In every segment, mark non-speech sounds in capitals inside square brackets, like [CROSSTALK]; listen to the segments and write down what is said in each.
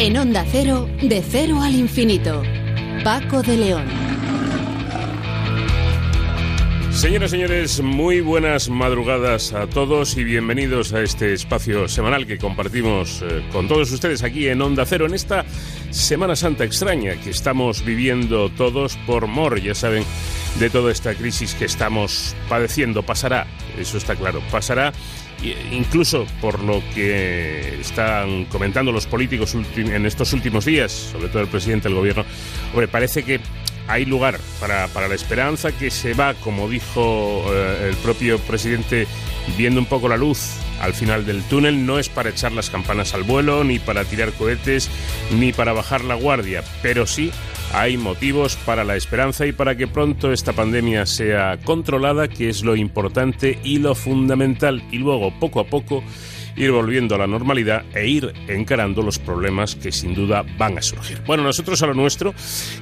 En Onda Cero, de cero al infinito. Paco de León. Señoras y señores, muy buenas madrugadas a todos y bienvenidos a este espacio semanal que compartimos eh, con todos ustedes aquí en Onda Cero en esta Semana Santa extraña que estamos viviendo todos por mor, ya saben, de toda esta crisis que estamos padeciendo. Pasará, eso está claro, pasará incluso por lo que están comentando los políticos en estos últimos días, sobre todo el presidente del gobierno, hombre, parece que hay lugar para, la esperanza que se va, como dijo eh, el propio presidente, viendo un poco la luz al final del túnel. No es para echar las campanas al vuelo, ni para tirar cohetes, ni para bajar la guardia, pero sí hay motivos para la esperanza y para que pronto esta pandemia sea controlada, que es lo importante y lo fundamental. Y luego, poco a poco, ir volviendo a la normalidad e ir encarando los problemas que sin duda van a surgir. Bueno, nosotros a lo nuestro,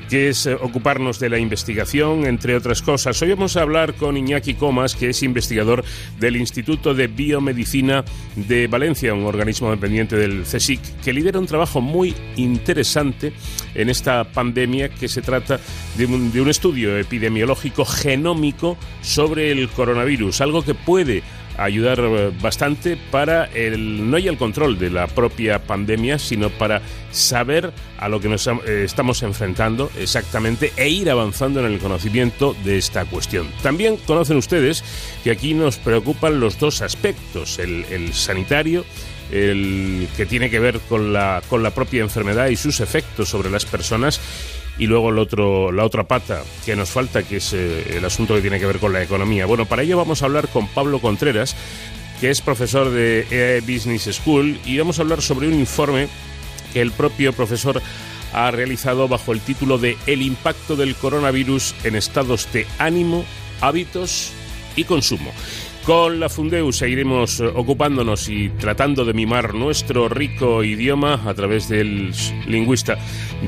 que es eh, ocuparnos de la investigación, entre otras cosas. Hoy vamos a hablar con Iñaki Comas, que es investigador del Instituto de Biomedicina de Valencia, un organismo dependiente del CSIC, que lidera un trabajo muy interesante en esta pandemia que se trata de un, de un estudio epidemiológico genómico sobre el coronavirus, algo que puede ayudar eh, bastante para el no ya el control de la propia pandemia, sino para saber a lo que nos eh, estamos enfrentando exactamente e ir avanzando en el conocimiento de esta cuestión. También conocen ustedes que aquí nos preocupan los dos aspectos, el, el sanitario el que tiene que ver con la, con la propia enfermedad y sus efectos sobre las personas y luego el otro, la otra pata que nos falta, que es eh, el asunto que tiene que ver con la economía. Bueno, para ello vamos a hablar con Pablo Contreras, que es profesor de EAE Business School, y vamos a hablar sobre un informe que el propio profesor ha realizado bajo el título de El impacto del coronavirus en estados de ánimo, hábitos y consumo. Con la Fundeu seguiremos ocupándonos y tratando de mimar nuestro rico idioma a través del lingüista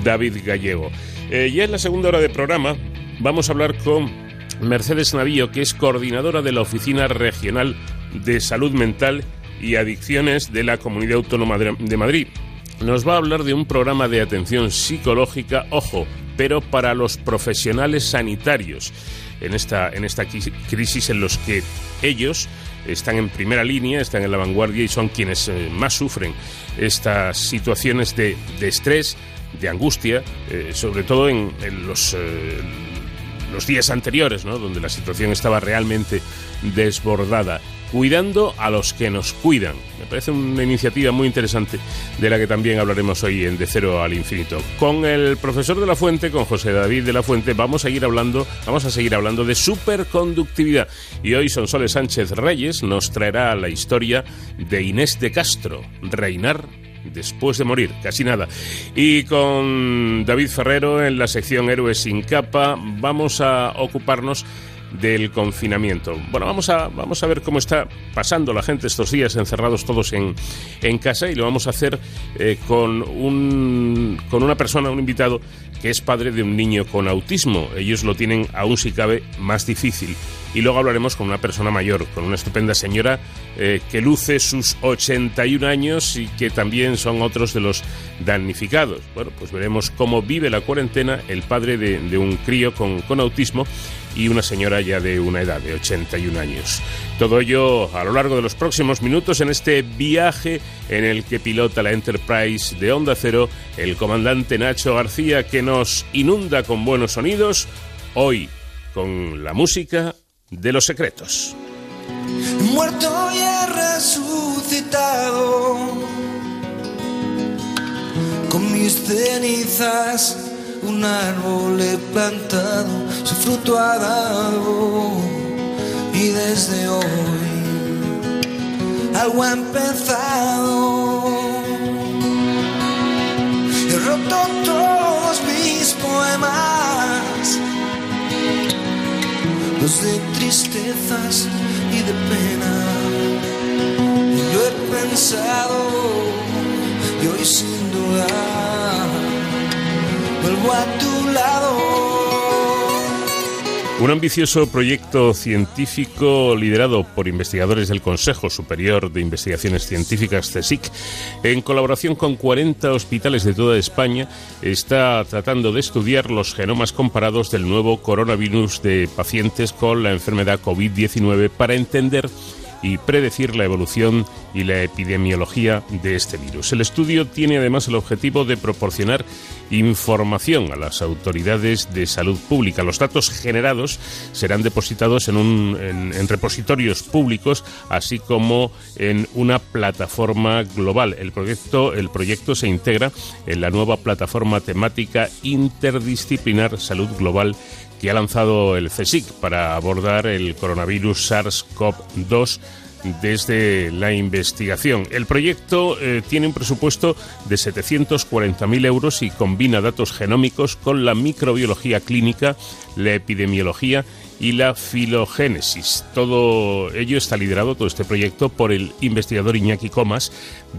David Gallego. Eh, ya en la segunda hora de programa vamos a hablar con Mercedes Navío, que es coordinadora de la Oficina Regional de Salud Mental y Adicciones de la Comunidad Autónoma de Madrid. Nos va a hablar de un programa de atención psicológica, ojo, pero para los profesionales sanitarios en esta, en esta crisis en los que ellos están en primera línea, están en la vanguardia y son quienes eh, más sufren estas situaciones de, de estrés, de angustia, eh, sobre todo en, los, eh, los días anteriores, ¿no? donde la situación estaba realmente desbordada cuidando a los que nos cuidan. Me parece una iniciativa muy interesante de la que también hablaremos hoy en De Cero al Infinito. Con el profesor de la Fuente, con José David de la Fuente, vamos a seguir hablando, vamos a seguir hablando de superconductividad. Y hoy Sonsoles Sánchez Reyes nos traerá la historia de Inés de Castro, reinar después de morir, casi nada. Y con David Ferrero en la sección Héroes sin capa vamos a ocuparnos del confinamiento. Bueno, vamos a, vamos a ver cómo está pasando la gente estos días encerrados todos en, en casa y lo vamos a hacer eh, con, un, con una persona, un invitado que es padre de un niño con autismo. Ellos lo tienen aún si cabe más difícil. Y luego hablaremos con una persona mayor, con una estupenda señora eh, que luce sus 81 años y que también son otros de los damnificados. Bueno, pues veremos cómo vive la cuarentena el padre de, de un crío con, con autismo y una señora ya de una edad de 81 años. Todo ello a lo largo de los próximos minutos en este viaje en el que pilota la Enterprise de Onda Cero el comandante Nacho García que nos inunda con buenos sonidos, hoy con la música de los secretos. Muerto y resucitado con mis cenizas un árbol he plantado, su fruto ha dado y desde hoy algo ha empezado. He roto todos mis poemas, los de tristezas y de pena. Y lo he pensado y hoy sin duda vuelvo a tu lado. Un ambicioso proyecto científico liderado por investigadores del Consejo Superior de Investigaciones Científicas, CSIC, en colaboración con 40 hospitales de toda España, está tratando de estudiar los genomas comparados del nuevo coronavirus de pacientes con la enfermedad COVID-19 para entender y predecir la evolución y la epidemiología de este virus. El estudio tiene además el objetivo de proporcionar información a las autoridades de salud pública. Los datos generados serán depositados en, un, en, repositorios públicos, así como en una plataforma global. El proyecto, el proyecto se integra en la nueva plataforma temática interdisciplinar Salud Global que ha lanzado el CSIC para abordar el coronavirus SARS-CoV-2 desde la investigación. El proyecto eh, tiene un presupuesto de 740.000 euros y combina datos genómicos con la microbiología clínica, la epidemiología y la filogénesis. Todo ello está liderado, todo este proyecto, por el investigador Iñaki Comas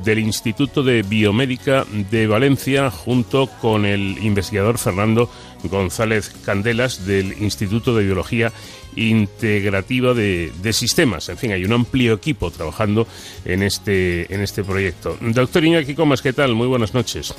del Instituto de Biomédica de Valencia, junto con el investigador Fernando González Candelas del Instituto de Biología integrativa de, sistemas. En fin, hay un amplio equipo trabajando en este, en este proyecto. Doctor Iñaki Comas, ¿qué tal? Muy buenas noches.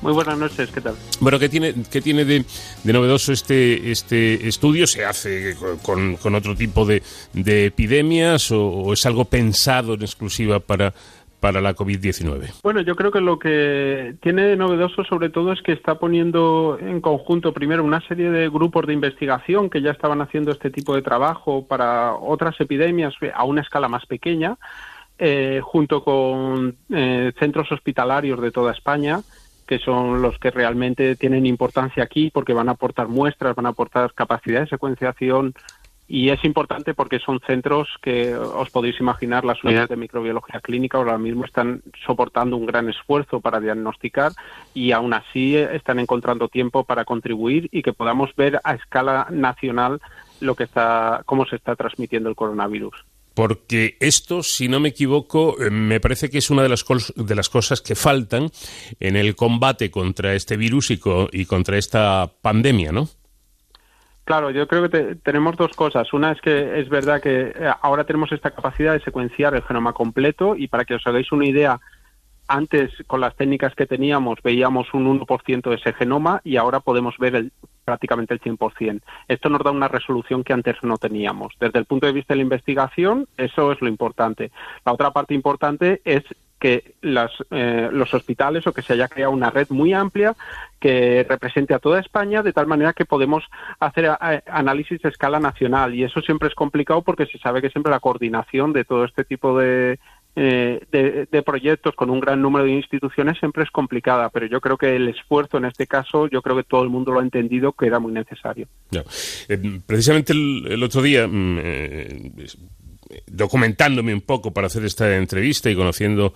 Muy buenas noches, ¿qué tal? Bueno, ¿qué tiene, qué tiene de, novedoso este, este estudio? ¿Se hace con, con otro tipo de, de epidemias o, es algo pensado en exclusiva para, para la COVID-19? Bueno, yo creo que lo que tiene de novedoso sobre todo es que está poniendo en conjunto primero una serie de grupos de investigación que ya estaban haciendo este tipo de trabajo para otras epidemias a una escala más pequeña, eh, junto con eh, centros hospitalarios de toda España que son los que realmente tienen importancia aquí porque van a aportar muestras, van a aportar capacidad de secuenciación y es importante porque son centros que os podéis imaginar, las unidades de microbiología clínica ahora mismo están soportando un gran esfuerzo para diagnosticar y aún así están encontrando tiempo para contribuir y que podamos ver a escala nacional lo que está, cómo se está transmitiendo el coronavirus porque esto, si no me equivoco, eh, me parece que es una de las, de las cosas que faltan en el combate contra este virus y, y contra esta pandemia, ¿no? Claro, yo creo que tenemos dos cosas. Una es que es verdad que eh, ahora tenemos esta capacidad de secuenciar el genoma completo y para que os hagáis una idea, antes con las técnicas que teníamos veíamos un 1% de ese genoma y ahora podemos ver el, prácticamente el 100%. Esto nos da una resolución que antes no teníamos. Desde el punto de vista de la investigación, eso es lo importante. La otra parte importante es que las, eh, los hospitales o que se haya creado una red muy amplia que represente a toda España de tal manera que podemos hacer eh, análisis a escala nacional. Y eso siempre es complicado porque se sabe que siempre la coordinación de todo este tipo de, eh, de, proyectos con un gran número de instituciones siempre es complicada, pero yo creo que el esfuerzo en este caso, yo creo que todo el mundo lo ha entendido que era muy necesario. precisamente el, otro día, mm, documentándome un poco para hacer esta entrevista y conociendo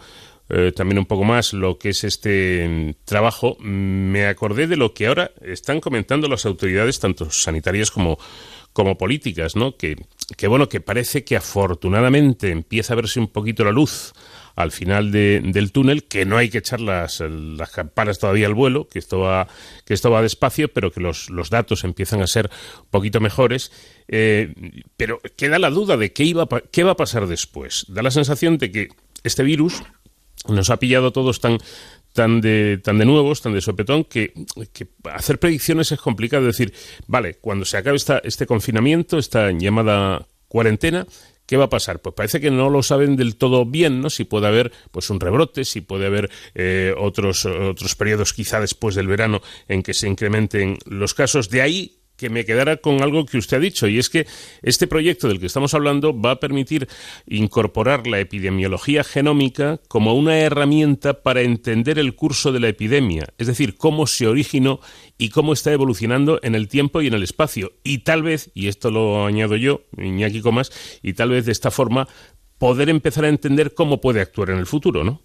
eh, también un poco más lo que es este mm, trabajo, me acordé de lo que ahora están comentando las autoridades, tanto sanitarias como, como políticas, ¿no? Que, que bueno, que parece que afortunadamente empieza a verse un poquito la luz al final del túnel, que no hay que echar las, las campanas todavía al vuelo, que esto va, que esto va despacio, pero que los, los datos empiezan a ser un poquito mejores. Eh, pero queda la duda de qué, iba, qué va a pasar después. Da la sensación de que este virus nos ha pillado a todos tan, tan de, tan de nuevos, tan de sopetón, que, que, hacer predicciones es complicado. decir, vale, cuando se acabe esta, este confinamiento, esta llamada cuarentena, ¿Qué va a pasar? Pues parece que no lo saben del todo bien, ¿no? Si puede haber pues un rebrote, si puede haber eh, otros, otros periodos quizá después del verano en que se incrementen los casos. De ahí que me quedara con algo que usted ha dicho, y es que este proyecto del que estamos hablando va a permitir incorporar la epidemiología genómica como una herramienta para entender el curso de la epidemia, es decir, cómo se originó y cómo está evolucionando en el tiempo y en el espacio. Y tal vez, y esto lo añado yo, Iñaki Comas, y tal vez de esta forma poder empezar a entender cómo puede actuar en el futuro, ¿no?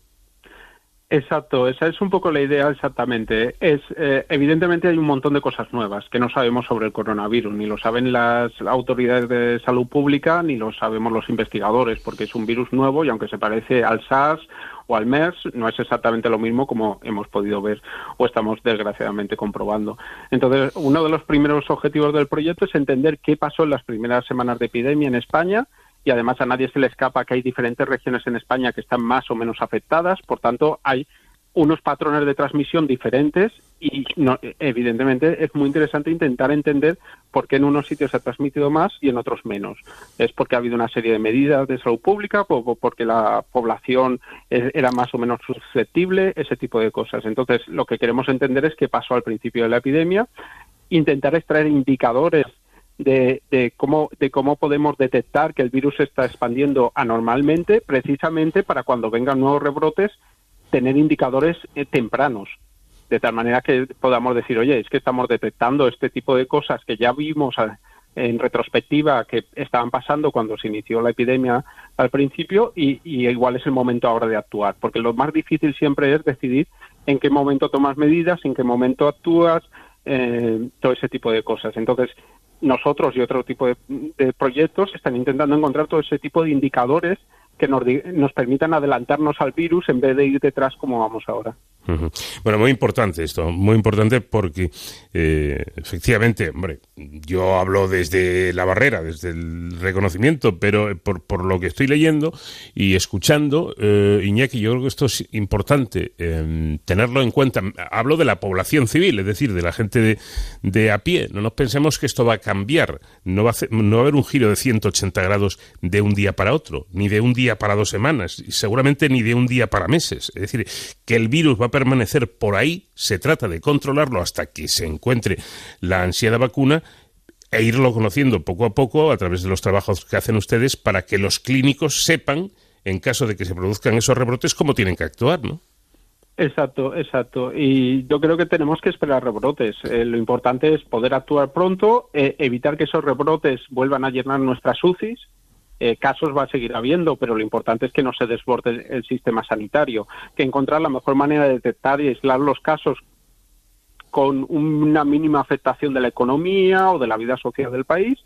Exacto, esa es un poco la idea exactamente. Es eh, evidentemente hay un montón de cosas nuevas que no sabemos sobre el coronavirus, ni lo saben las autoridades de salud pública, ni lo sabemos los investigadores, porque es un virus nuevo y aunque se parece al SARS o al MERS, no es exactamente lo mismo como hemos podido ver o estamos desgraciadamente comprobando. Entonces, uno de los primeros objetivos del proyecto es entender qué pasó en las primeras semanas de epidemia en España y además a nadie se le escapa que hay diferentes regiones en España que están más o menos afectadas, por tanto hay unos patrones de transmisión diferentes y evidentemente es muy interesante intentar entender por qué en unos sitios se ha transmitido más y en otros menos. Es porque ha habido una serie de medidas de salud pública, porque la población e, era más o menos susceptible, ese tipo de cosas. Entonces, lo que queremos entender es qué pasó al principio de la epidemia, intentar extraer indicadores de, cómo, de cómo podemos detectar que el virus está expandiendo anormalmente, precisamente para cuando vengan nuevos rebrotes, tener indicadores eh, tempranos, de tal manera que podamos decir, oye, es que estamos detectando este tipo de cosas que ya vimos en retrospectiva que estaban pasando cuando se inició la epidemia al principio y, y, igual es el momento ahora de actuar, porque lo más difícil siempre es decidir en qué momento tomas medidas, en qué momento actúas, eh, todo ese tipo de cosas. Entonces, nosotros y otro tipo de, proyectos están intentando encontrar todo ese tipo de indicadores que nos, nos permitan adelantarnos al virus en vez de ir detrás como vamos ahora. Bueno, muy importante esto, muy importante porque eh, efectivamente, hombre, yo hablo desde la barrera, desde el reconocimiento, pero por, por lo que estoy leyendo y escuchando, eh, Iñaki, yo creo que esto es importante eh, tenerlo en cuenta. Hablo de la población civil, es decir, de la gente de, de a pie. No nos pensemos que esto va a cambiar, no va a, no va a haber un giro de 180 grados de un día para otro, ni de un día para dos semanas, y seguramente ni de un día para meses. Es decir, que el virus va a permanecer por ahí, se trata de controlarlo hasta que se encuentre la ansiada vacuna e irlo conociendo poco a poco a través de los trabajos que hacen ustedes para que los clínicos sepan, en caso de que se produzcan esos rebrotes, cómo tienen que actuar, ¿no? Exacto, exacto. Y yo creo que tenemos que esperar rebrotes. Eh, lo importante es poder actuar pronto, eh, evitar que esos rebrotes vuelvan a llenar nuestras UCIs eh, casos va a seguir habiendo, pero lo importante es que no se desborde el, sistema sanitario, que encontrar la mejor manera de detectar y aislar los casos con una mínima afectación de la economía o de la vida social del país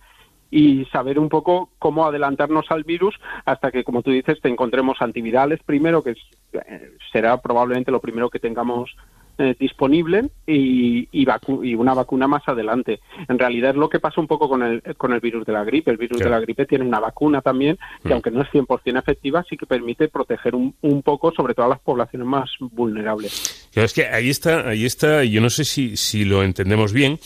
y saber un poco cómo adelantarnos al virus hasta que, como tú dices, te encontremos antivirales primero, que eh, será probablemente lo primero que tengamos eh, disponible y, y, una vacuna más adelante. En realidad es lo que pasa un poco con el, con el virus de la gripe. El virus de la gripe tiene una vacuna también que, mm. aunque no es 100% efectiva, sí que permite proteger un, un poco, sobre todo a las poblaciones más vulnerables. es que ahí está, ahí está, yo no sé si, si lo entendemos bien.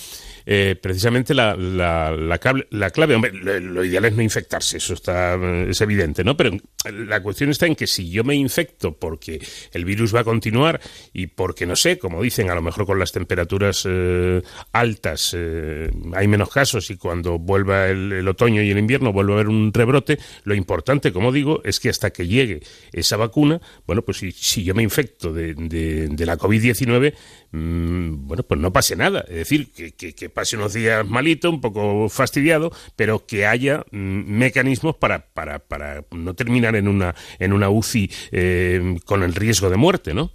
Eh, precisamente la, la, la, clave, hombre, lo, ideal es no infectarse, eso está, es evidente, ¿no? Pero la cuestión está en que si yo me infecto porque el virus va a continuar y porque, no sé, como dicen, a lo mejor con las temperaturas eh, altas eh, hay menos casos y cuando vuelva el, otoño y el invierno vuelva a haber un rebrote, lo importante, como digo, es que hasta que llegue esa vacuna, bueno, pues si, yo me infecto de, de, la COVID-19, mm, bueno, pues no pase nada. Es decir, que, que pase unos días malito, un poco fastidiado, pero que haya mm, mecanismos para, para, para no terminar en una, en una UCI eh, con el riesgo de muerte, ¿no?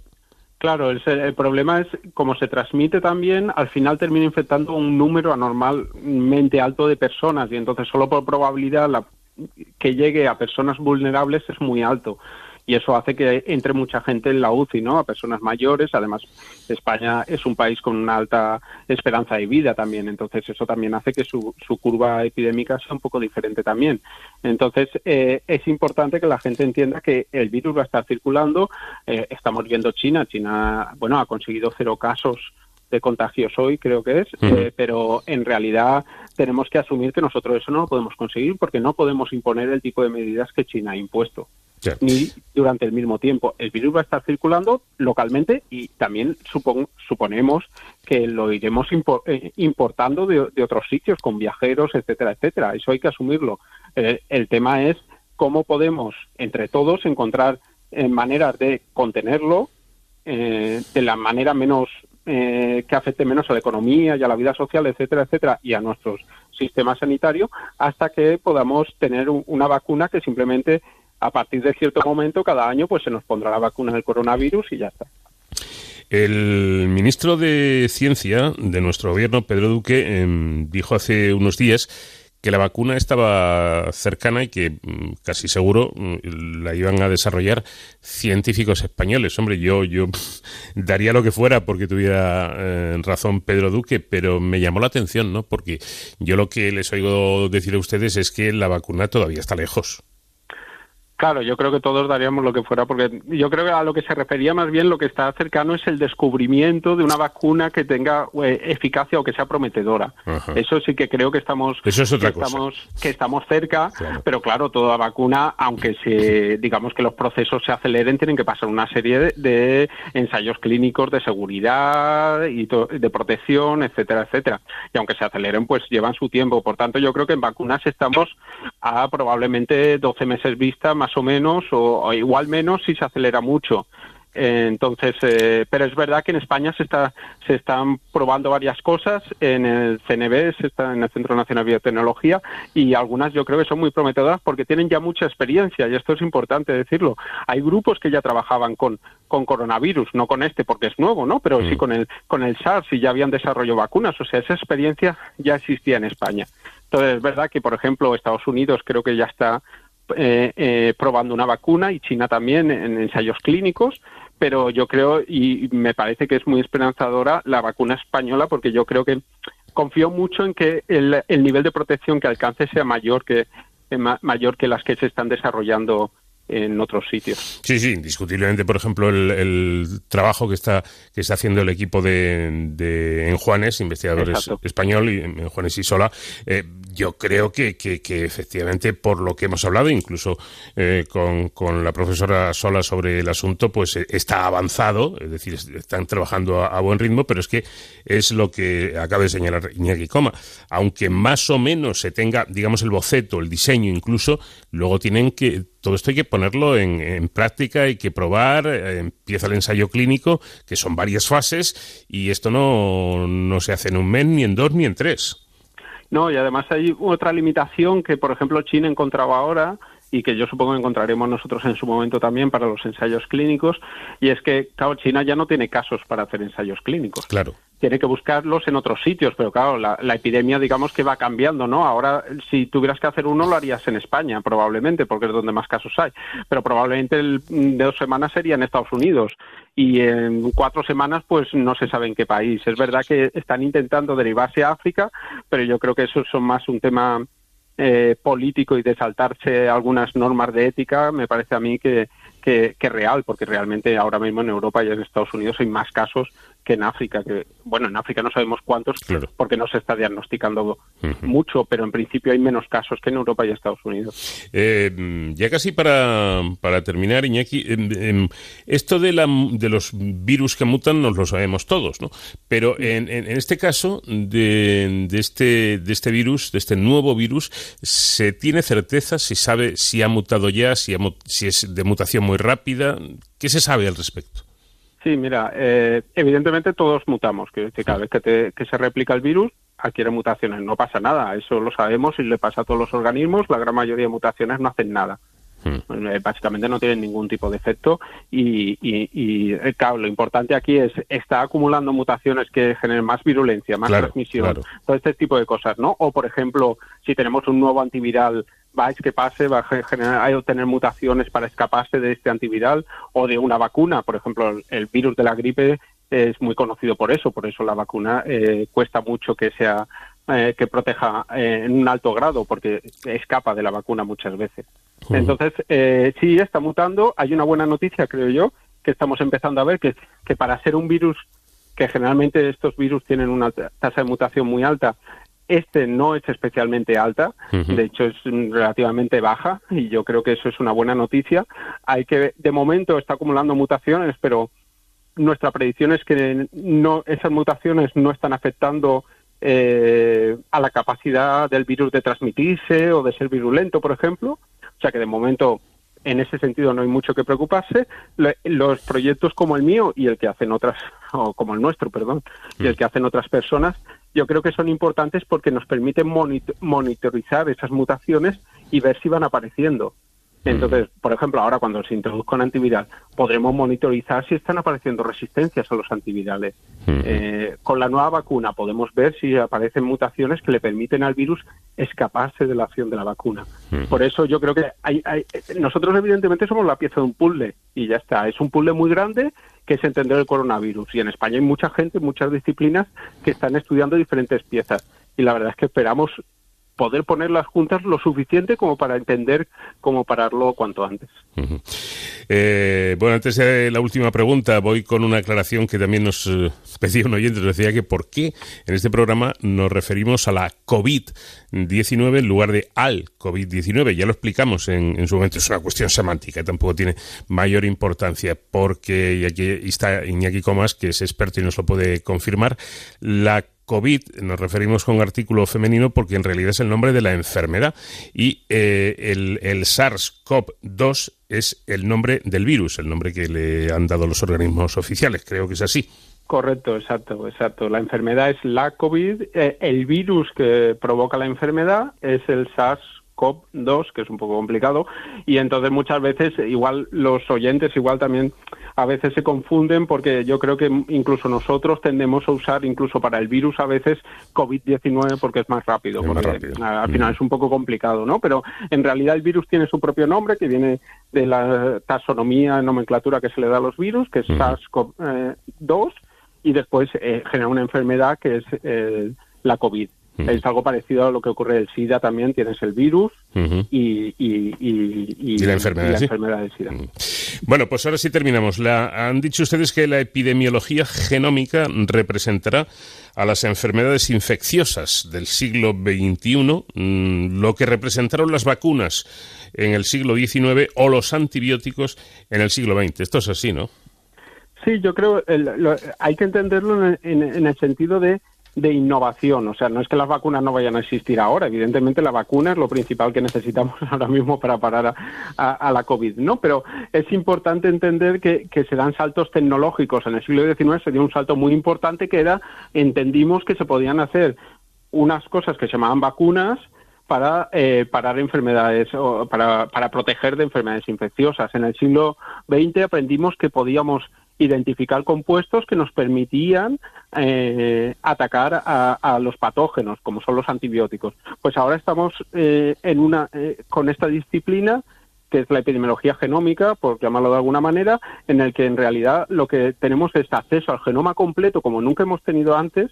Claro, el, el, problema es como se transmite también, al final termina infectando un número anormalmente alto de personas y entonces solo por probabilidad la, que llegue a personas vulnerables es muy alto y eso hace que entre mucha gente en la UCI, ¿no? A personas mayores. Además, España es un país con una alta esperanza de vida también, entonces eso también hace que su, su curva epidémica sea un poco diferente también. Entonces, eh, es importante que la gente entienda que el virus va a estar circulando. Eh, estamos viendo China. China, bueno, ha conseguido cero casos de contagios hoy, creo que es, eh, pero en realidad tenemos que asumir que nosotros eso no lo podemos conseguir porque no podemos imponer el tipo de medidas que China ha impuesto ni durante el mismo tiempo. El virus va a estar circulando localmente y también suponemos que lo iremos eh, importando de, otros sitios con viajeros, etcétera, etcétera. Eso hay que asumirlo. el tema es cómo podemos entre todos encontrar eh, maneras de contenerlo eh, de la manera menos que afecte menos a la economía y a la vida social, etcétera, etcétera, y a nuestros sistema sanitario hasta que podamos tener una vacuna que simplemente a partir de cierto momento, cada año, pues se nos pondrá la vacuna del coronavirus y ya está. El ministro de Ciencia de nuestro gobierno, Pedro Duque, em, dijo hace unos días que la vacuna estaba cercana y que mm, casi seguro mm, la iban a desarrollar científicos españoles. Hombre, yo, yo [LAUGHS] daría lo que fuera porque tuviera eh, razón Pedro Duque, pero me llamó la atención, ¿no? Porque yo lo que les oigo decir a ustedes es que la vacuna todavía está lejos. Claro, yo creo que todos daríamos lo que fuera, porque yo creo que a lo que se refería más bien lo que está cercano es el descubrimiento de una vacuna que tenga eh, eficacia o que sea prometedora. Eso sí que creo que estamos, estamos, que estamos cerca, pero claro, toda vacuna, aunque se, digamos que los procesos se aceleren, tienen que pasar una serie de, ensayos clínicos de seguridad y de protección, etcétera, etcétera. Y aunque se aceleren, pues llevan su tiempo. Por tanto, yo creo que en vacunas estamos a probablemente 12 meses vista más o menos, o, igual menos si se acelera mucho. entonces, eh, pero es verdad que en España se está se están probando varias cosas en el CNB, se está en el Centro Nacional de Biotecnología y algunas yo creo que son muy prometedoras porque tienen ya mucha experiencia y esto es importante decirlo. Hay grupos que ya trabajaban con con coronavirus, no con este porque es nuevo, ¿no? Pero sí mm. con el con el SARS y ya habían desarrollado vacunas, o sea, esa experiencia ya existía en España. Entonces, es verdad que, por ejemplo, Estados Unidos creo que ya está eh, eh, probando una vacuna y China también en ensayos clínicos, pero yo creo y me parece que es muy esperanzadora la vacuna española porque yo creo que confío mucho en que el, nivel de protección que alcance sea mayor que eh, mayor que las que se están desarrollando en otros sitios. Sí, sí, indiscutiblemente, por ejemplo, el, trabajo que está que está haciendo el equipo de, de Enjuanes, investigadores español y Enjuanes y Sola, eh, yo creo que, que, efectivamente, por lo que hemos hablado, incluso eh, con, con, la profesora Sola sobre el asunto, pues eh, está avanzado, es decir, están trabajando a, buen ritmo, pero es que es lo que acaba de señalar Iñaki Coma. Aunque más o menos se tenga, digamos, el boceto, el diseño incluso, luego tienen que, todo esto hay que ponerlo en, en práctica, hay que probar, eh, empieza el ensayo clínico, que son varias fases, y esto no, no se hace en un mes, ni en dos, ni en tres. No, y además hay otra limitación que, por ejemplo, China encontraba ahora y que yo supongo que encontraremos nosotros en su momento también para los ensayos clínicos, y es que, claro, China ya no tiene casos para hacer ensayos clínicos. Claro tiene que buscarlos en otros sitios, pero claro, la, epidemia digamos que va cambiando, ¿no? Ahora, si tuvieras que hacer uno, lo harías en España, probablemente, porque es donde más casos hay, pero probablemente el, de dos semanas sería en Estados Unidos y en cuatro semanas, pues no se sabe en qué país. Es verdad que están intentando derivarse a África, pero yo creo que eso son más un tema eh, político y de saltarse algunas normas de ética, me parece a mí que, que, que real, porque realmente ahora mismo en Europa y en Estados Unidos hay más casos que en África, que bueno, en África no sabemos cuántos porque no se está diagnosticando mucho, pero en principio hay menos casos que en Europa y Estados Unidos. Eh, ya casi para, para terminar, Iñaki, em, esto de, la, de los virus que mutan nos lo sabemos todos, ¿no? Pero en, en, este caso de, de, este, de este virus, de este nuevo virus, ¿se tiene certeza si sabe si ha mutado ya, si, si es de mutación muy rápida? ¿Qué se sabe al respecto? Sí, mira, eh, evidentemente todos mutamos, que, cada vez que, se replica el virus adquiere mutaciones, no pasa nada, eso lo sabemos y le pasa a todos los organismos, la gran mayoría de mutaciones no hacen nada. Hmm. Eh, básicamente no tienen ningún tipo de efecto y, y, eh, claro, lo importante aquí es está acumulando mutaciones que generen más virulencia, más transmisión, todo este tipo de cosas, ¿no? O por ejemplo, si tenemos un nuevo antiviral vais que pase, va a generar, a tener mutaciones para escaparse de este antiviral o de una vacuna. Por ejemplo, el virus de la gripe es muy conocido por eso, por eso la vacuna eh, cuesta mucho que sea eh, que proteja eh, en un alto grado, porque escapa de la vacuna muchas veces. Entonces, eh, sí está mutando. Hay una buena noticia, creo yo, que estamos empezando a ver que, que para ser un virus que generalmente estos virus tienen una tasa de mutación muy alta, este no es especialmente alta, de hecho es relativamente baja y yo creo que eso es una buena noticia. Hay que, de momento está acumulando mutaciones, pero nuestra predicción es que no, esas mutaciones no están afectando eh, a la capacidad del virus de transmitirse o de ser virulento, por ejemplo. O sea que de momento en ese sentido no hay mucho que preocuparse. Los proyectos como el mío y el que hacen otras, o como el nuestro, perdón, y el mm. que hacen otras personas, yo creo que son importantes porque nos permiten monitorizar esas mutaciones y ver si van apareciendo. Entonces, por ejemplo, ahora cuando se introduzca un antiviral, podremos monitorizar si están apareciendo resistencias a los antivirales. Eh, con la nueva vacuna podemos ver si aparecen mutaciones que le permiten al virus escaparse de la acción de la vacuna. Por eso yo creo que hay, nosotros evidentemente somos la pieza de un puzzle y ya está. Es un puzzle muy grande que es entender el coronavirus. Y en España hay mucha gente, muchas disciplinas que están estudiando diferentes piezas. Y la verdad es que esperamos poder ponerlas juntas lo suficiente como para entender cómo pararlo cuanto antes. Eh, bueno, antes de la última pregunta, voy con una aclaración que también nos eh, pedía un oyente. Nos decía que por qué en este programa nos referimos a la COVID-19 en lugar de al COVID-19. Ya lo explicamos en, su momento. Es una cuestión semántica, tampoco tiene mayor importancia, porque y aquí está Iñaki Comas, que es experto y nos lo puede confirmar. La COVID nos referimos con artículo femenino porque en realidad es el nombre de la enfermedad y eh, el, el SARS-CoV-2 es el nombre del virus, el nombre que le han dado los organismos oficiales. Creo que es así. Correcto, exacto, exacto. La enfermedad es la COVID, eh, el virus que provoca la enfermedad es el SARS COP2, que es un poco complicado, y entonces muchas veces igual los oyentes igual también a veces se confunden porque yo creo que incluso nosotros tendemos a usar incluso para el virus a veces COVID-19 porque es más rápido, porque al final es un poco complicado, ¿no? Pero en realidad el virus tiene su propio nombre que viene de la taxonomía, nomenclatura que se le da a los virus, que es SARS-CoV-2 y después eh, genera una enfermedad que es eh, la COVID. Es algo parecido a lo que ocurre el SIDA también, tienes el virus y, y, la enfermedad, del SIDA. Bueno, pues ahora sí terminamos. La, han dicho ustedes que la epidemiología genómica representará a las enfermedades infecciosas del siglo XXI mm, lo que representaron las vacunas en el siglo XIX o los antibióticos en el siglo XX. Esto es así, ¿no? Sí, yo creo el, hay que entenderlo en el sentido de de innovación. O sea, no es que las vacunas no vayan a existir ahora. Evidentemente, la vacuna es lo principal que necesitamos [LAUGHS] ahora mismo para parar a, la COVID, ¿no? Pero es importante entender que, se dan saltos tecnológicos. En el siglo XIX se dio un salto muy importante que era, entendimos que se podían hacer unas cosas que se llamaban vacunas para eh, parar enfermedades o para, para proteger de enfermedades infecciosas. En el siglo XX aprendimos que podíamos identificar compuestos que nos permitían eh, atacar a, los patógenos, como son los antibióticos. Pues ahora estamos eh, en una, eh, con esta disciplina que es la epidemiología genómica, por llamarlo de alguna manera, en el que en realidad lo que tenemos es acceso al genoma completo como nunca hemos tenido antes,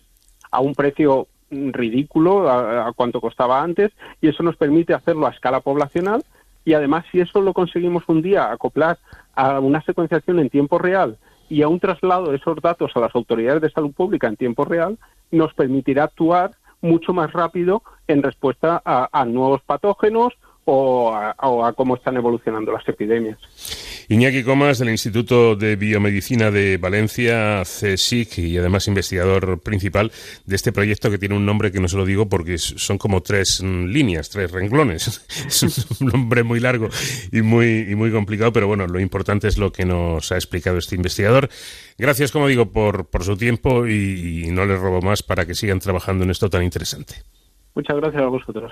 a un precio ridículo a, a cuanto costaba antes, y eso nos permite hacerlo a escala poblacional, y además si eso lo conseguimos un día acoplar a una secuenciación en tiempo real y a un traslado de esos datos a las autoridades de salud pública en tiempo real nos permitirá actuar mucho más rápido en respuesta a, nuevos patógenos o a, cómo están evolucionando las epidemias. Iñaki Comas, del Instituto de Biomedicina de Valencia, CSIC, y además investigador principal de este proyecto que tiene un nombre que no se lo digo porque son como tres mm, líneas, tres renglones. [LAUGHS] es un nombre muy largo y muy, y muy complicado, pero bueno, lo importante es lo que nos ha explicado este investigador. Gracias, como digo, por, por su tiempo y, y no les robo más para que sigan trabajando en esto tan interesante. Muchas gracias a vosotros.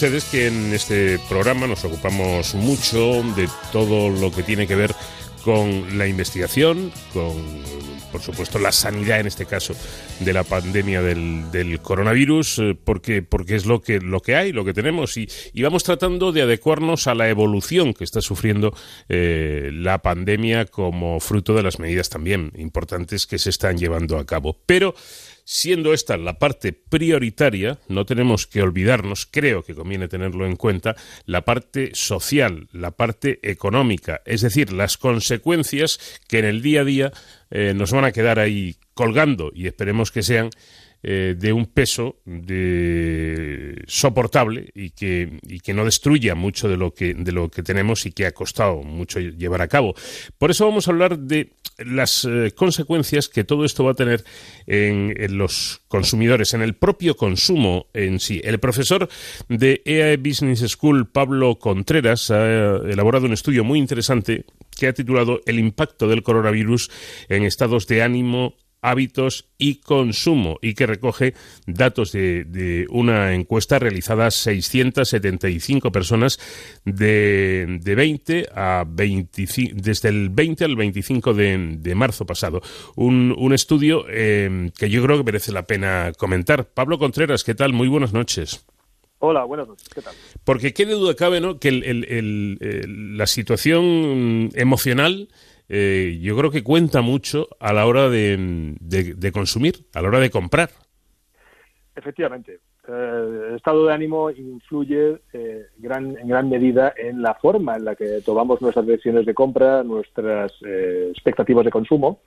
Ustedes que en este programa nos ocupamos mucho de todo lo que tiene que ver con la investigación, con, por supuesto, la sanidad en este caso de la pandemia del, coronavirus, eh, porque, porque es lo que, lo que hay, lo que tenemos, y, vamos tratando de adecuarnos a la evolución que está sufriendo eh, la pandemia como fruto de las medidas también importantes que se están llevando a cabo. Pero Siendo esta la parte prioritaria, no tenemos que olvidarnos, creo que conviene tenerlo en cuenta, la parte social, la parte económica, es decir, las consecuencias que en el día a día eh, nos van a quedar ahí colgando y esperemos que sean eh, de un peso soportable y que, y que no destruya mucho de lo que, de lo que tenemos y que ha costado mucho llevar a cabo. Por eso vamos a hablar de las eh, consecuencias que todo esto va a tener en, en, los consumidores, en el propio consumo en sí. El profesor de EAE Business School, Pablo Contreras, ha elaborado un estudio muy interesante que ha titulado El impacto del coronavirus en estados de ánimo hábitos y consumo y que recoge datos de, una encuesta realizada a 675 personas de, de 20 a 25, desde el 20 al 25 de, marzo pasado. Un, un estudio eh, que yo creo que merece la pena comentar. Pablo Contreras, ¿qué tal? Muy buenas noches. Hola, buenas noches. ¿Qué tal? Porque qué duda cabe, ¿no? Que el, la situación emocional eh, yo creo que cuenta mucho a la hora de, consumir, a la hora de comprar. Efectivamente. Eh, el estado de ánimo influye eh, gran, en gran medida en la forma en la que tomamos nuestras decisiones de compra, nuestras expectativas de consumo.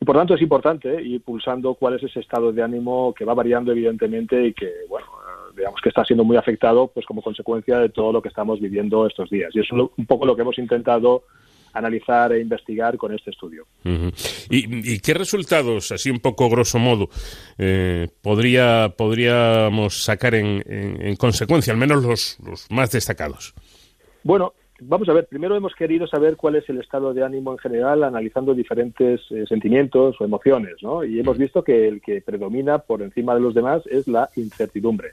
Y por tanto es importante ir pulsando cuál es ese estado de ánimo que va variando evidentemente y que, bueno, digamos que está siendo muy afectado pues como consecuencia de todo lo que estamos viviendo estos días. Y eso es un poco lo que hemos intentado analizar e investigar con este estudio. ¿Y, qué resultados, así un poco grosso modo, eh, podría, podríamos sacar en, consecuencia, al menos los, más destacados? Bueno, vamos a ver, primero hemos querido saber cuál es el estado de ánimo en general, analizando diferentes eh, sentimientos o emociones, ¿no? Y hemos visto que el que predomina por encima de los demás es la incertidumbre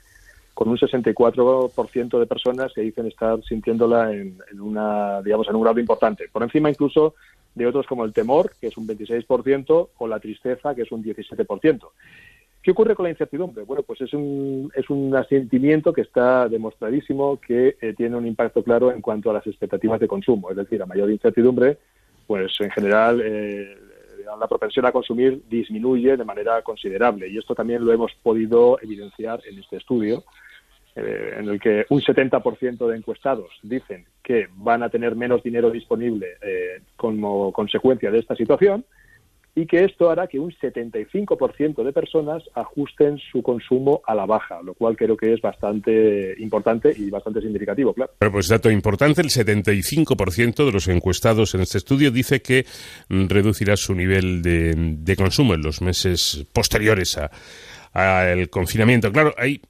con un 64% de personas que dicen estar sintiéndola en, una, digamos, en un grado importante, por encima incluso de otros como el temor, que es un 26%, o la tristeza, que es un 17%. ¿Qué ocurre con la incertidumbre? Bueno, pues es un, es un sentimiento que está demostradísimo que eh, tiene un impacto claro en cuanto a las expectativas de consumo. Es decir, a mayor incertidumbre, pues en general eh, la propensión a consumir disminuye de manera considerable. Y esto también lo hemos podido evidenciar en este estudio, eh, en el que un 70% de encuestados dicen que van a tener menos dinero disponible eh, como consecuencia de esta situación y que esto hará que un 75% de personas ajusten su consumo a la baja, lo cual creo que es bastante importante y bastante significativo, claro. Pero pues dato importante, el 75% de los encuestados en este estudio dice que reducirá su nivel de, de consumo en los meses posteriores a al confinamiento. Claro, hay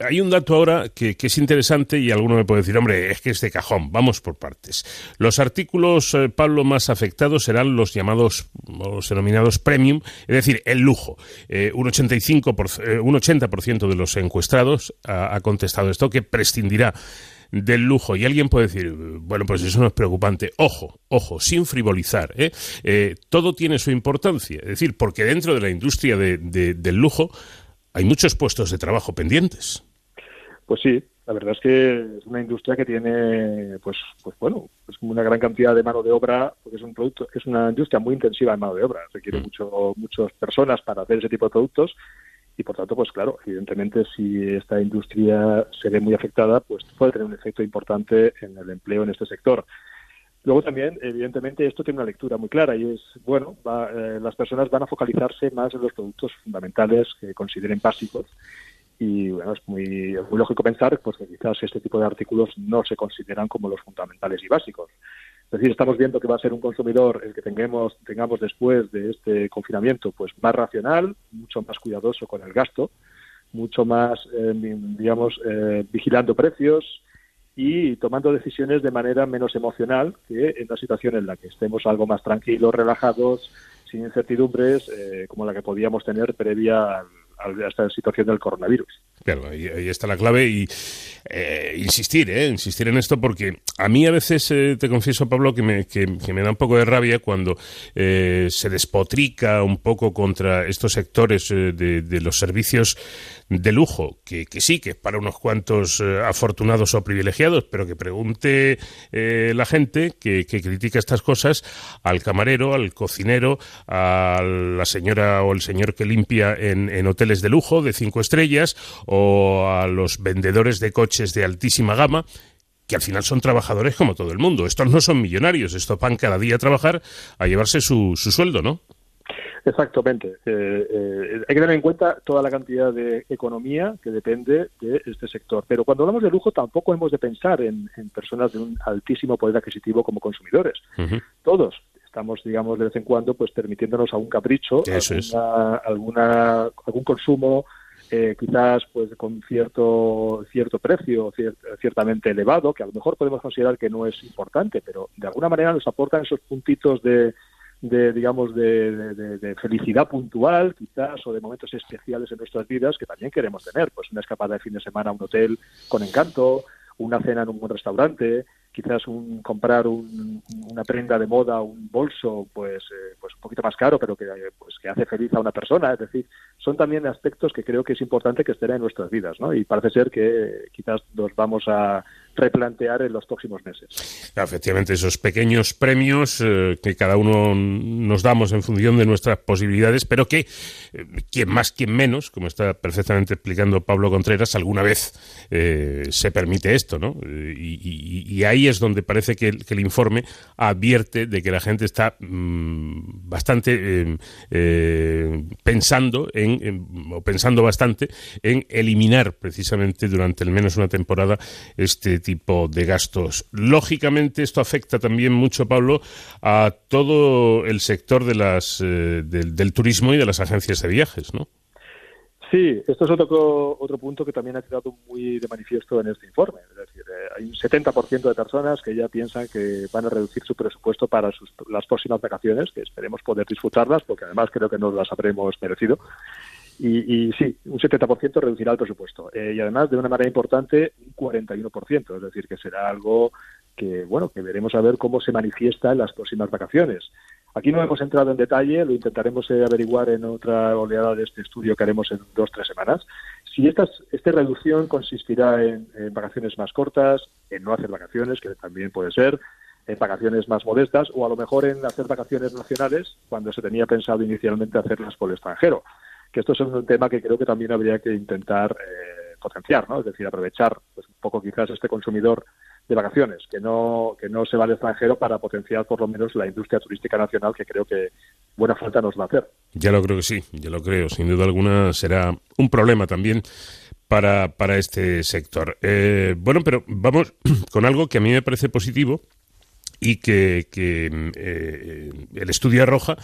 hay un dato ahora que, es interesante y alguno me puede decir, hombre, es que es de cajón, vamos por partes. Los artículos, eh, Pablo, más afectados serán los llamados, los denominados premium, es decir, el lujo. Eh, un, 85 eh, un 80% de los encuestados ha, contestado esto, que prescindirá del lujo. Y alguien puede decir, bueno, pues eso no es preocupante. Ojo, ojo, sin frivolizar. todo tiene su importancia. Es decir, porque dentro de la industria del lujo hay muchos puestos de trabajo pendientes. Pues sí, la verdad es que es una industria que tiene, pues, pues bueno, pues una gran cantidad de mano de obra, porque es un producto, es una industria muy intensiva en mano de obra, requiere mm. mucho, muchas personas para hacer ese tipo de productos y por tanto, pues claro, evidentemente si esta industria se ve muy afectada, pues puede tener un efecto importante en el empleo en este sector. Luego también, evidentemente, esto tiene una lectura muy clara y es, bueno, eh, las personas van a focalizarse más en los productos fundamentales que consideren básicos y, bueno, es muy, muy lógico pensar pues, que quizás este tipo de artículos no se consideran como los fundamentales y básicos. Es decir, estamos viendo que va a ser un consumidor el que tengamos, tengamos después de este confinamiento pues más racional, mucho más cuidadoso con el gasto, mucho más, eh, digamos, eh, vigilando precios, y tomando decisiones de manera menos emocional que en una situación en la que estemos algo más tranquilos, relajados, sin incertidumbres, eh, como la que podíamos tener previa a esta situación del coronavirus. Claro, ahí, está la clave y eh, insistir, ¿eh? insistir en esto porque a mí a veces eh, te confieso, Pablo, que me, que, me da un poco de rabia cuando eh, se despotrica un poco contra estos sectores de, los servicios de lujo, que, sí, que es para unos cuantos afortunados o privilegiados, pero que pregunte la gente que, que critica estas cosas al camarero, al cocinero, a la señora o el señor que limpia en, en hoteles de lujo de cinco estrellas o a los vendedores de coches de altísima gama, que al final son trabajadores como todo el mundo. Estos no son millonarios, estos van cada día a trabajar a llevarse su, su sueldo, ¿no? Exactamente. Eh, eh, hay que tener en cuenta toda la cantidad de economía que depende de este sector. Pero cuando hablamos de lujo tampoco hemos de pensar en, personas de un altísimo poder adquisitivo como consumidores. Todos estamos, digamos, de vez en cuando, pues permitiéndonos algún capricho, alguna, algún consumo eh, quizás pues con cierto cierto precio ciertamente elevado que a lo mejor podemos considerar que no es importante pero de alguna manera nos aportan esos puntitos de, de digamos de, de, felicidad puntual quizás o de momentos especiales en nuestras vidas que también queremos tener. Pues una escapada de fin de semana a un hotel con encanto una cena en un buen restaurante quizás un comprar una prenda de moda, un bolso, pues, eh, pues un poquito más caro, pero que, pues, que hace feliz a una persona. Es decir, son también aspectos que creo que es importante que estén en nuestras vidas, ¿no? Y parece ser que quizás nos vamos a replantear en los próximos meses. Efectivamente, esos pequeños premios eh, que cada uno nos damos en función de nuestras posibilidades, pero que eh, quien más, quien menos, como está perfectamente explicando Pablo Contreras, alguna vez se permite esto, ¿no? Y, y ahí es donde parece que el, informe advierte de que la gente está mm, bastante eh, eh, en, o pensando bastante en eliminar precisamente durante al menos una temporada este tipo de gastos. Lógicamente esto afecta también mucho, Pablo, a todo el sector de las, eh, del, del turismo y de las agencias de viajes, ¿no? Sí, esto es otro, otro punto que también ha quedado muy de manifiesto en este informe. Es decir, eh, hay un 70% de personas que ya piensan que van a reducir su presupuesto para sus, las próximas vacaciones, que esperemos poder disfrutarlas, porque además creo que nos las habremos merecido. Y, sí, un 70% reducirá el presupuesto. Eh, y además, de una manera importante, un 41%. Es decir, que será algo que, bueno, que veremos a ver cómo se manifiesta en las próximas vacaciones. Aquí no hemos entrado en detalle, lo intentaremos eh, averiguar en otra oleada de este estudio que haremos en dos o tres semanas. Si esta, esta reducción consistirá en, vacaciones más cortas, en no hacer vacaciones, que también puede ser, en vacaciones más modestas, o a lo mejor en hacer vacaciones nacionales, cuando se tenía pensado inicialmente hacerlas por el extranjero. Que esto es un tema que creo que también habría que intentar eh, potenciar, ¿no? Es decir, aprovechar pues, un poco quizás este consumidor de vacaciones, que no, que no se va al extranjero para potenciar por lo menos la industria turística nacional, que creo que buena falta nos va a hacer. Ya lo creo que sí, ya lo creo. Sin duda alguna será un problema también para, para este sector. Eh, bueno, pero vamos [CLEARS THROAT] con algo que a mí me parece positivo y que, eh, el estudio arroja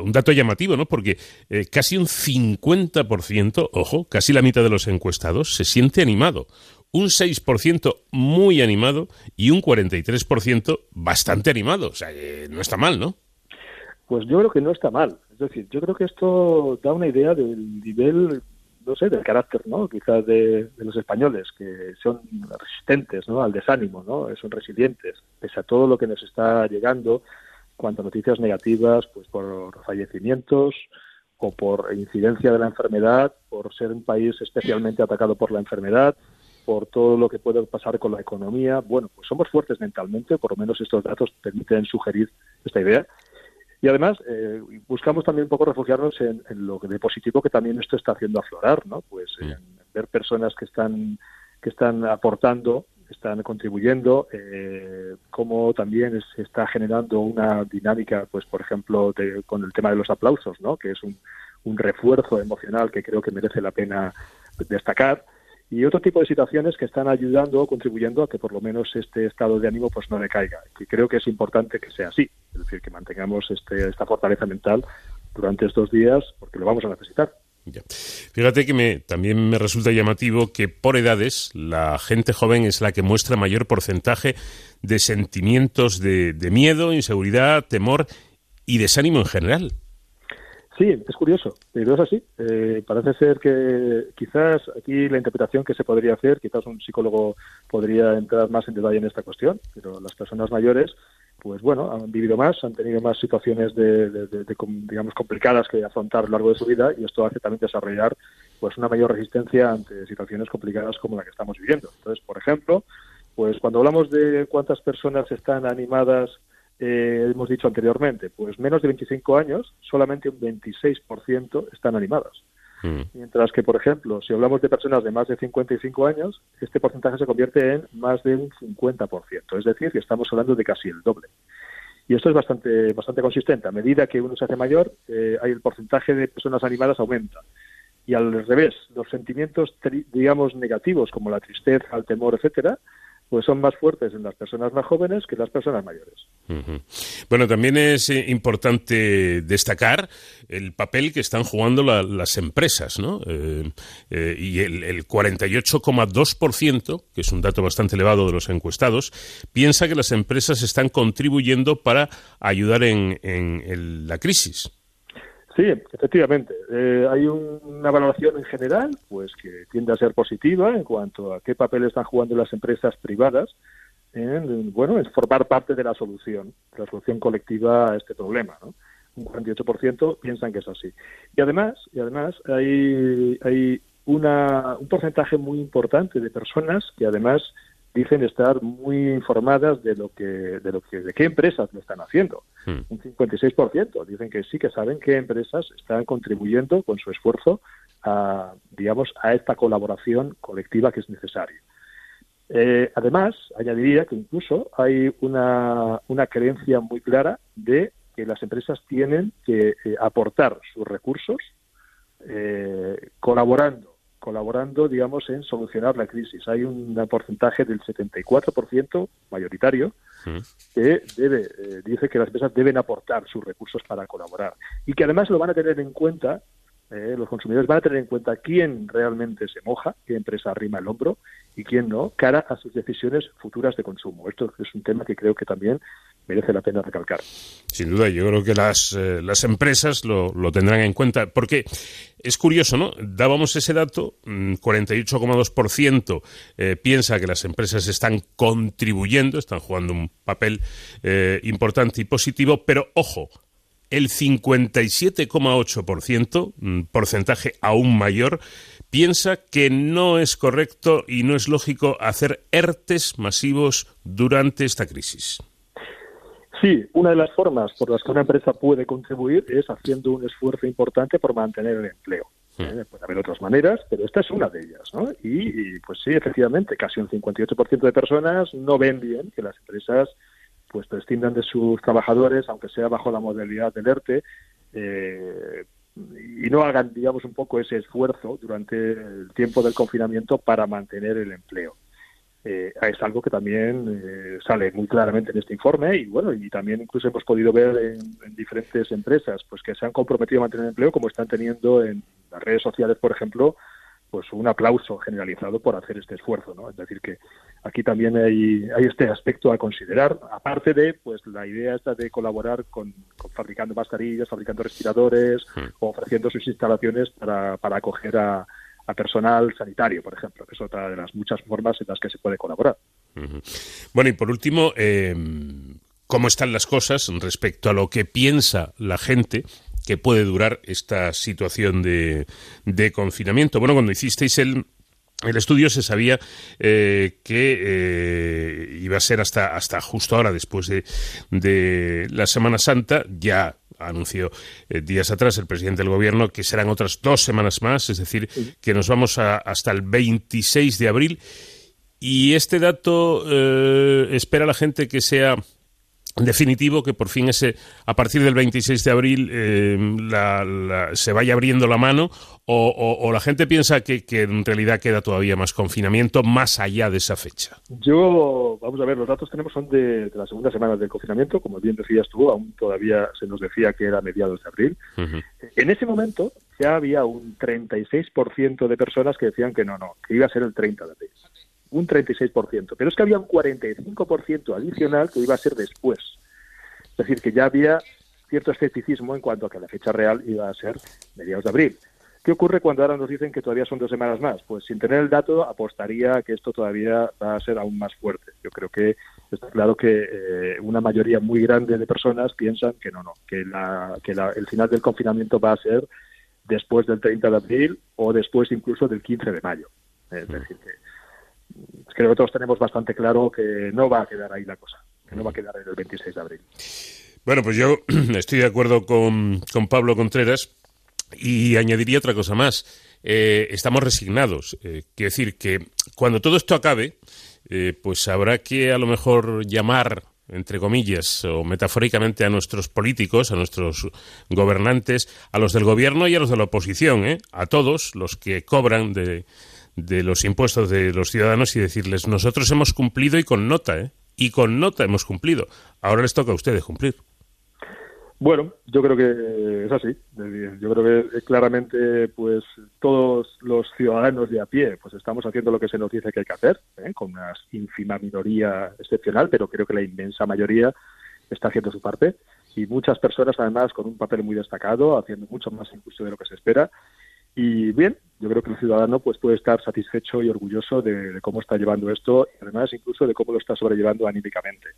un dato llamativo, ¿no? Porque eh, casi un 50%, ojo, casi la mitad de los encuestados se siente animado un 6% muy animado y un 43% bastante animado. O sea, no está mal, ¿no? Pues yo creo que no está mal. Es decir, yo creo que esto da una idea del nivel, no sé, del carácter, ¿no? Quizás de, los españoles, que son resistentes, ¿no? Al desánimo, ¿no? Son resilientes, pese a todo lo que nos está llegando, cuanto noticias negativas, pues por fallecimientos o por incidencia de la enfermedad, por ser un país especialmente atacado por la enfermedad, por todo lo que puede pasar con la economía. Bueno, pues somos fuertes mentalmente, por lo menos estos datos permiten sugerir esta idea. Y además eh, buscamos también un poco refugiarnos en, lo de positivo que también esto está haciendo aflorar, ¿no? Pues en ver personas que están que están aportando, están contribuyendo, eh, cómo también se está generando una dinámica, pues por ejemplo, con el tema de los aplausos, ¿no? Que es un, un refuerzo emocional que creo que merece la pena destacar y otro tipo de situaciones que están ayudando o contribuyendo a que por lo menos este estado de ánimo pues no decaiga. Y creo que es importante que sea así, es decir, que mantengamos este, esta fortaleza mental durante estos días porque lo vamos a necesitar. Fíjate que me, también me resulta llamativo que por edades la gente joven es la que muestra mayor porcentaje de sentimientos de, de miedo, inseguridad, temor y desánimo en general. Sí, es curioso, pero es así. Eh, parece ser que quizás aquí la interpretación que se podría hacer, quizás un psicólogo podría entrar más en detalle en esta cuestión, pero las personas mayores, pues bueno, han vivido más, han tenido más situaciones de, digamos complicadas que afrontar a lo largo de su vida y esto hace también desarrollar pues una mayor resistencia ante situaciones complicadas como la que estamos viviendo. Entonces, por ejemplo, pues cuando hablamos de cuántas personas están animadas eh, hemos dicho anteriormente, pues menos de 25 años, solamente un 26% están animadas. Mm. Mientras que, por ejemplo, si hablamos de personas de más de 55 años, este porcentaje se convierte en más de un 50%, es decir, que estamos hablando de casi el doble. Y esto es bastante, bastante consistente. A medida que uno se hace mayor, eh, el porcentaje de personas animadas aumenta. Y al revés, los sentimientos, digamos, negativos, como la tristeza, el temor, etcétera, pues son más fuertes en las personas más jóvenes que en las personas mayores. Bueno, también es eh, importante destacar el papel que están jugando las empresas, ¿no? Eh, eh, y el, el 48,2%, que es un dato bastante elevado de los encuestados, piensa que las empresas están contribuyendo para ayudar en, en la crisis. Sí, efectivamente. Eh, hay una valoración en general, pues que tiende a ser positiva en cuanto a qué papel están jugando las empresas privadas en, bueno, en formar parte de la solución, de la solución colectiva a este problema, ¿no? Un 48% piensan que es así. Y además, y además hay, hay una, un porcentaje muy importante de personas que además dicen estar muy informadas de lo que de lo que de qué empresas lo están haciendo. Hmm. Un 56% dicen que sí que saben qué empresas están contribuyendo con su esfuerzo a digamos a esta colaboración colectiva que es necesaria. Eh, además, añadiría que incluso hay una, una creencia muy clara de que las empresas tienen que eh, aportar sus recursos eh, colaborando colaborando, digamos, en solucionar la crisis. Hay un porcentaje del 74% mayoritario que debe, eh, dice que las empresas deben aportar sus recursos para colaborar y que además lo van a tener en cuenta, eh, los consumidores van a tener en cuenta quién realmente se moja, qué empresa arrima el hombro y quién no, cara a sus decisiones futuras de consumo. Esto es un tema que creo que también merece la pena recalcar. Sin duda, yo creo que las, eh, las empresas lo, lo, tendrán en cuenta, porque es curioso, ¿no? Dábamos ese dato, 48,2% mm, eh, piensa que las empresas están contribuyendo, están jugando un papel eh, importante y positivo, pero ojo, el 57,8%, mm, porcentaje aún mayor, piensa que no es correcto y no es lógico hacer ERTES masivos durante esta crisis. Sí, una de las formas por las que una empresa puede contribuir es haciendo un esfuerzo importante por mantener el empleo. ¿eh? Puede haber otras maneras, pero esta es una de ellas. ¿no? Y, pues sí, efectivamente, casi un 58% de personas no ven bien que las empresas pues prescindan de sus trabajadores, aunque sea bajo la modalidad del ERTE, eh, y no hagan, digamos, un poco ese esfuerzo durante el tiempo del confinamiento para mantener el empleo. Eh, es algo que también eh, sale muy claramente en este informe y bueno y también incluso hemos podido ver en, diferentes empresas pues que se han comprometido a mantener el empleo como están teniendo en las redes sociales por ejemplo pues un aplauso generalizado por hacer este esfuerzo no es decir que aquí también hay, hay este aspecto a considerar aparte de pues la idea esta de colaborar con, fabricando mascarillas fabricando respiradores hmm. o ofreciendo sus instalaciones para, para acoger a a personal sanitario, por ejemplo, que es otra de las muchas formas en las que se puede colaborar. Bueno, y por último, eh, ¿cómo están las cosas respecto a lo que piensa la gente que puede durar esta situación de, de confinamiento? Bueno, cuando hicisteis el, el estudio se sabía eh, que eh, iba a ser hasta, hasta justo ahora, después de, de la Semana Santa, ya anunció eh, días atrás el presidente del gobierno que serán otras dos semanas más, es decir, que nos vamos hasta el 26 de abril. Y este dato espera la gente que sea definitivo que por fin ese a partir del 26 de abril eh, se vaya abriendo la mano o, la gente piensa que, en realidad queda todavía más confinamiento más allá de esa fecha. Yo vamos a ver los datos tenemos son de, de las segundas semanas del confinamiento como bien decías tú aún todavía se nos decía que era mediados de abril. En ese momento ya había un 36% de personas que decían que no no que iba a ser el 30 de abril un 36%, pero es que había un 45% adicional que iba a ser después. Es decir, que ya había cierto escepticismo en cuanto a que la fecha real iba a ser mediados de abril. ¿Qué ocurre cuando ahora nos dicen que todavía son dos semanas más? Pues sin tener el dato apostaría que esto todavía va a ser aún más fuerte. Yo creo que está claro que eh, una mayoría muy grande de personas piensan que no, no, que, la, que la, el final del confinamiento va a ser después del 30 de abril o después incluso del 15 de mayo. Es decir, que creo que todos tenemos bastante claro que no va a quedar ahí la cosa, que no va a quedar en el 26 de abril. Bueno, pues yo [CLEARS THROAT] estoy de acuerdo con, con Pablo Contreras y añadiría otra cosa más. Eh, estamos resignados. Eh, quiero decir que cuando todo esto acabe, eh, pues habrá que a lo mejor llamar entre comillas, o metafóricamente a nuestros políticos, a nuestros gobernantes, a los del gobierno y a los de la oposición, ¿eh? a todos los que cobran de, de, los impuestos de los ciudadanos y decirles, nosotros hemos cumplido y con nota, ¿eh? y con nota hemos cumplido. Ahora les toca a ustedes cumplir. Bueno, yo creo que es así. Yo creo que claramente, pues todos los ciudadanos de a pie, pues estamos haciendo lo que se nos dice que hay que hacer, ¿eh? con una ínfima minoría excepcional, pero creo que la inmensa mayoría está haciendo su parte y muchas personas además con un papel muy destacado, haciendo mucho más incluso de lo que se espera. Y bien, yo creo que el ciudadano pues puede estar satisfecho y orgulloso de, cómo está llevando esto y además incluso de cómo lo está sobrellevando anímicamente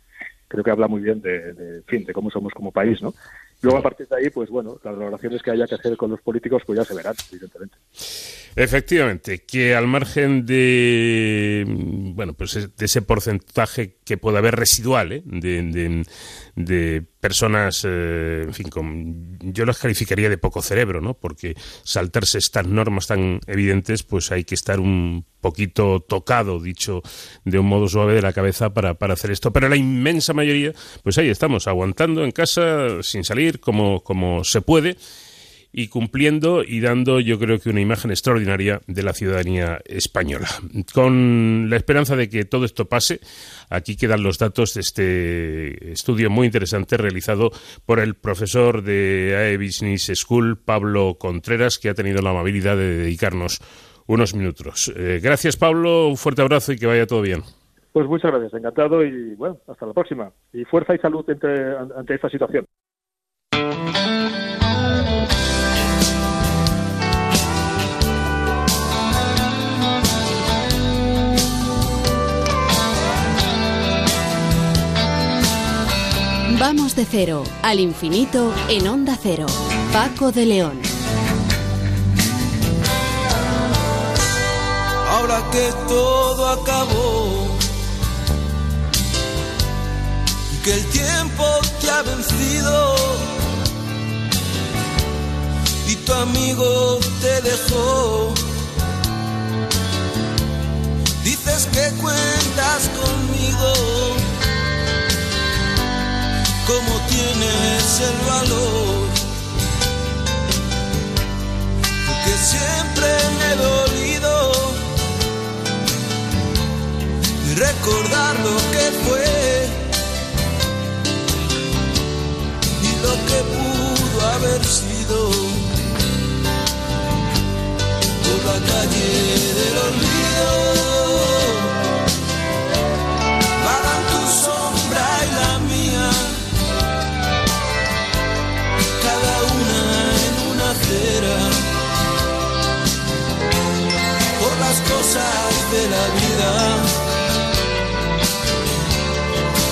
creo que habla muy bien de, de, fin, de cómo somos como país, ¿no? Luego, a partir de ahí, pues bueno, las valoraciones que haya que hacer con los políticos, pues ya se verán, evidentemente. Efectivamente, que al margen de, bueno, pues de ese porcentaje que puede haber residual, ¿eh? de, de, personas, eh, en fin, con, yo las calificaría de poco cerebro, ¿no? Porque saltarse estas normas tan evidentes, pues hay que estar un poquito tocado, dicho de un modo suave de la cabeza para, para hacer esto. Pero la inmensa mayoría, pues ahí estamos, aguantando en casa, sin salir, como, como se puede y cumpliendo y dando yo creo que una imagen extraordinaria de la ciudadanía española. Con la esperanza de que todo esto pase, aquí quedan los datos de este estudio muy interesante realizado por el profesor de AE Business School, Pablo Contreras, que ha tenido la amabilidad de dedicarnos unos minutos. Eh, gracias Pablo, un fuerte abrazo y que vaya todo bien. Pues muchas gracias, encantado y bueno, hasta la próxima. Y fuerza y salud ante esta situación. Vamos de cero al infinito en Onda Cero. Paco de León. Ahora que todo acabó, que el tiempo te ha vencido y tu amigo te dejó. Dices que cuentas conmigo cómo tienes el valor. Porque siempre me he dolido y recordar lo que fue y lo que pudo haber sido. Por la calle del olvido. Cosas de la vida.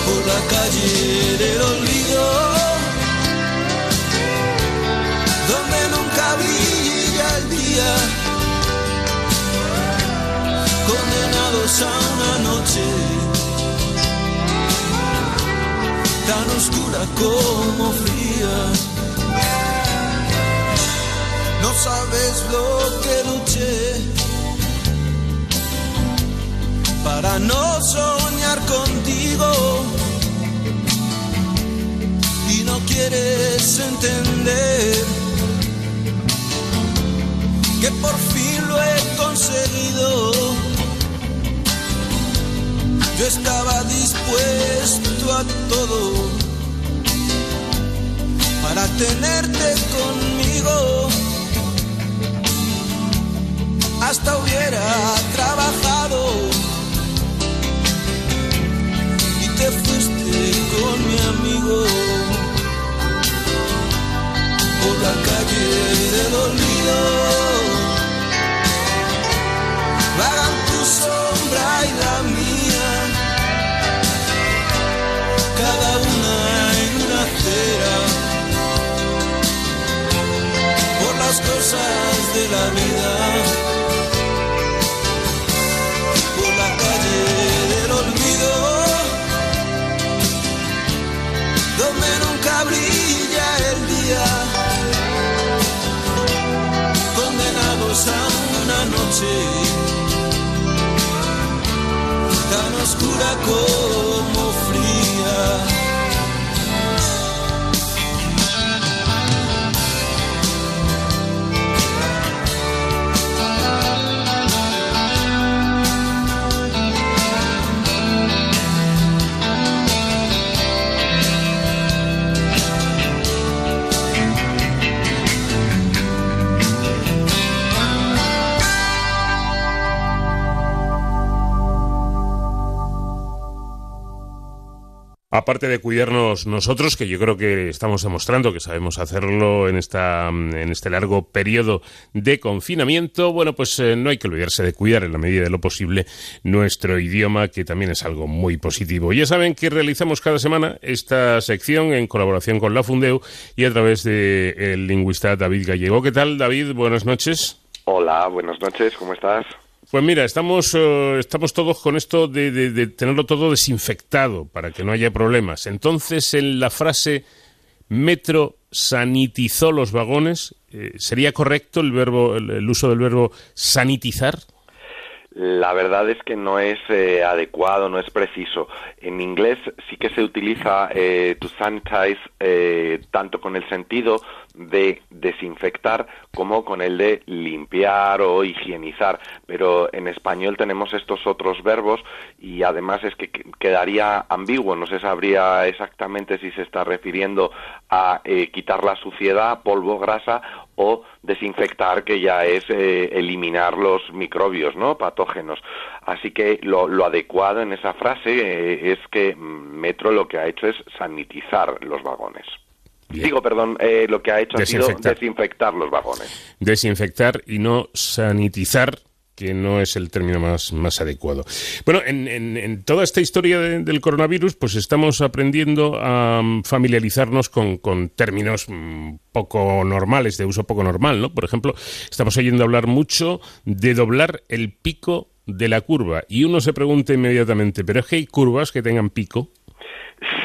Por la calle del olvido donde nunca brilla el día. Condenados a una noche tan oscura como fría. No sabes lo que luché para no soñar contigo y no quieres entender que por fin lo he conseguido. Yo estaba dispuesto a todo para tenerte conmigo hasta hubiera del olvido. Vagan tu sombra y la mía, cada una en una acera, por las cosas de la vida, noche. Tan oscura como Aparte de cuidarnos nosotros, que yo creo que estamos demostrando que sabemos hacerlo en esta en este largo periodo de confinamiento, bueno, pues eh, no hay que olvidarse de cuidar en la medida de lo posible nuestro idioma, que también es algo muy positivo. Ya saben que realizamos cada semana esta sección en colaboración con la Fundeu y a través del el lingüista David Gallego. ¿Qué tal, David? Buenas noches. Hola, buenas noches, ¿cómo estás? Pues mira, estamos, eh, estamos todos con esto de, tenerlo todo desinfectado para que no haya problemas. Entonces, en la frase Metro sanitizó los vagones, eh, ¿sería correcto el verbo, el, el uso del verbo sanitizar? La verdad es que no es eh, adecuado, no es preciso. En inglés sí que se utiliza eh, to sanitize eh, tanto con el sentido de desinfectar como con el de limpiar o higienizar. Pero en español tenemos estos otros verbos y además es que que- quedaría ambiguo. No se sabría exactamente si se está refiriendo a eh, quitar la suciedad, polvo, grasa o desinfectar, que ya es eh, eliminar los microbios, ¿no? Patógenos. Así que lo, adecuado en esa frase eh, es que Metro lo que ha hecho es sanitizar los vagones. Bien. Digo, perdón, eh, lo que ha hecho ha sido Desinfectar. los vagones. Desinfectar y no sanitizar, que no es el término más, más adecuado. Bueno, en, en- en toda esta historia de- del coronavirus, pues estamos aprendiendo a mm, familiarizarnos con, con términos mm, poco normales, de uso poco normal, ¿no? Por ejemplo, estamos oyendo hablar mucho de doblar el pico de la curva y uno se pregunta inmediatamente, ¿pero es que hay curvas que tengan pico?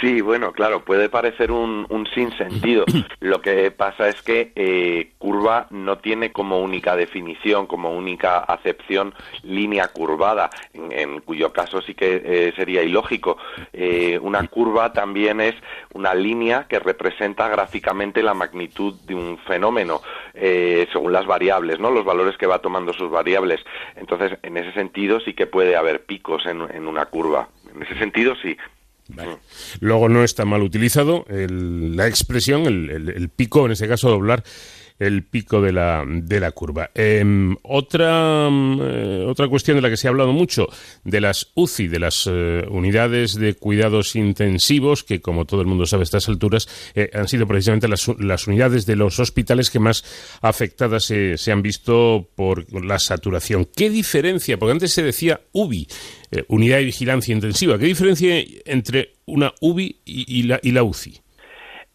Sí, bueno, claro, puede parecer un, un sinsentido. [CLEARS THROAT] Lo que pasa es que eh, curva no tiene como única definición, como única acepción línea curvada, en, en cuyo caso sí que eh, sería ilógico. Eh, una curva también es una línea que representa gráficamente la magnitud de un fenómeno eh, según las variables, ¿no? Los valores que va tomando sus variables. Entonces, en ese sentido sí que puede haber picos en, en una curva. En ese sentido sí. Vale. Luego no está mal utilizado el- la expresión, el, el- el pico, en este caso doblar el pico de la, de la curva. Em, otra, mm, eh, otra cuestión de la que se ha hablado mucho, de las UCI, de las eh, unidades de cuidados intensivos, que como todo el mundo sabe a estas alturas, eh, han sido precisamente las, las unidades de los hospitales que más afectadas se, han visto por la saturación. ¿Qué diferencia? Porque antes se decía UBI, unidad de vigilancia intensiva. ¿Qué diferencia entre una UBI y, y la, y la UCI?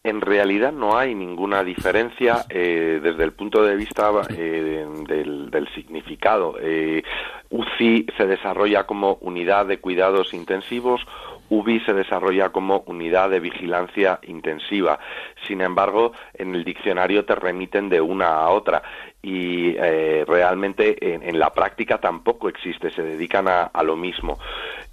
En realidad no hay ninguna diferencia eh, desde el punto de vista eh, del, significado. Eh, UCI se desarrolla como unidad de cuidados intensivos, UBI se desarrolla como unidad de vigilancia intensiva. Sin embargo, en el diccionario te remiten de una a otra y realmente en, la práctica tampoco existe, se dedican a, lo mismo.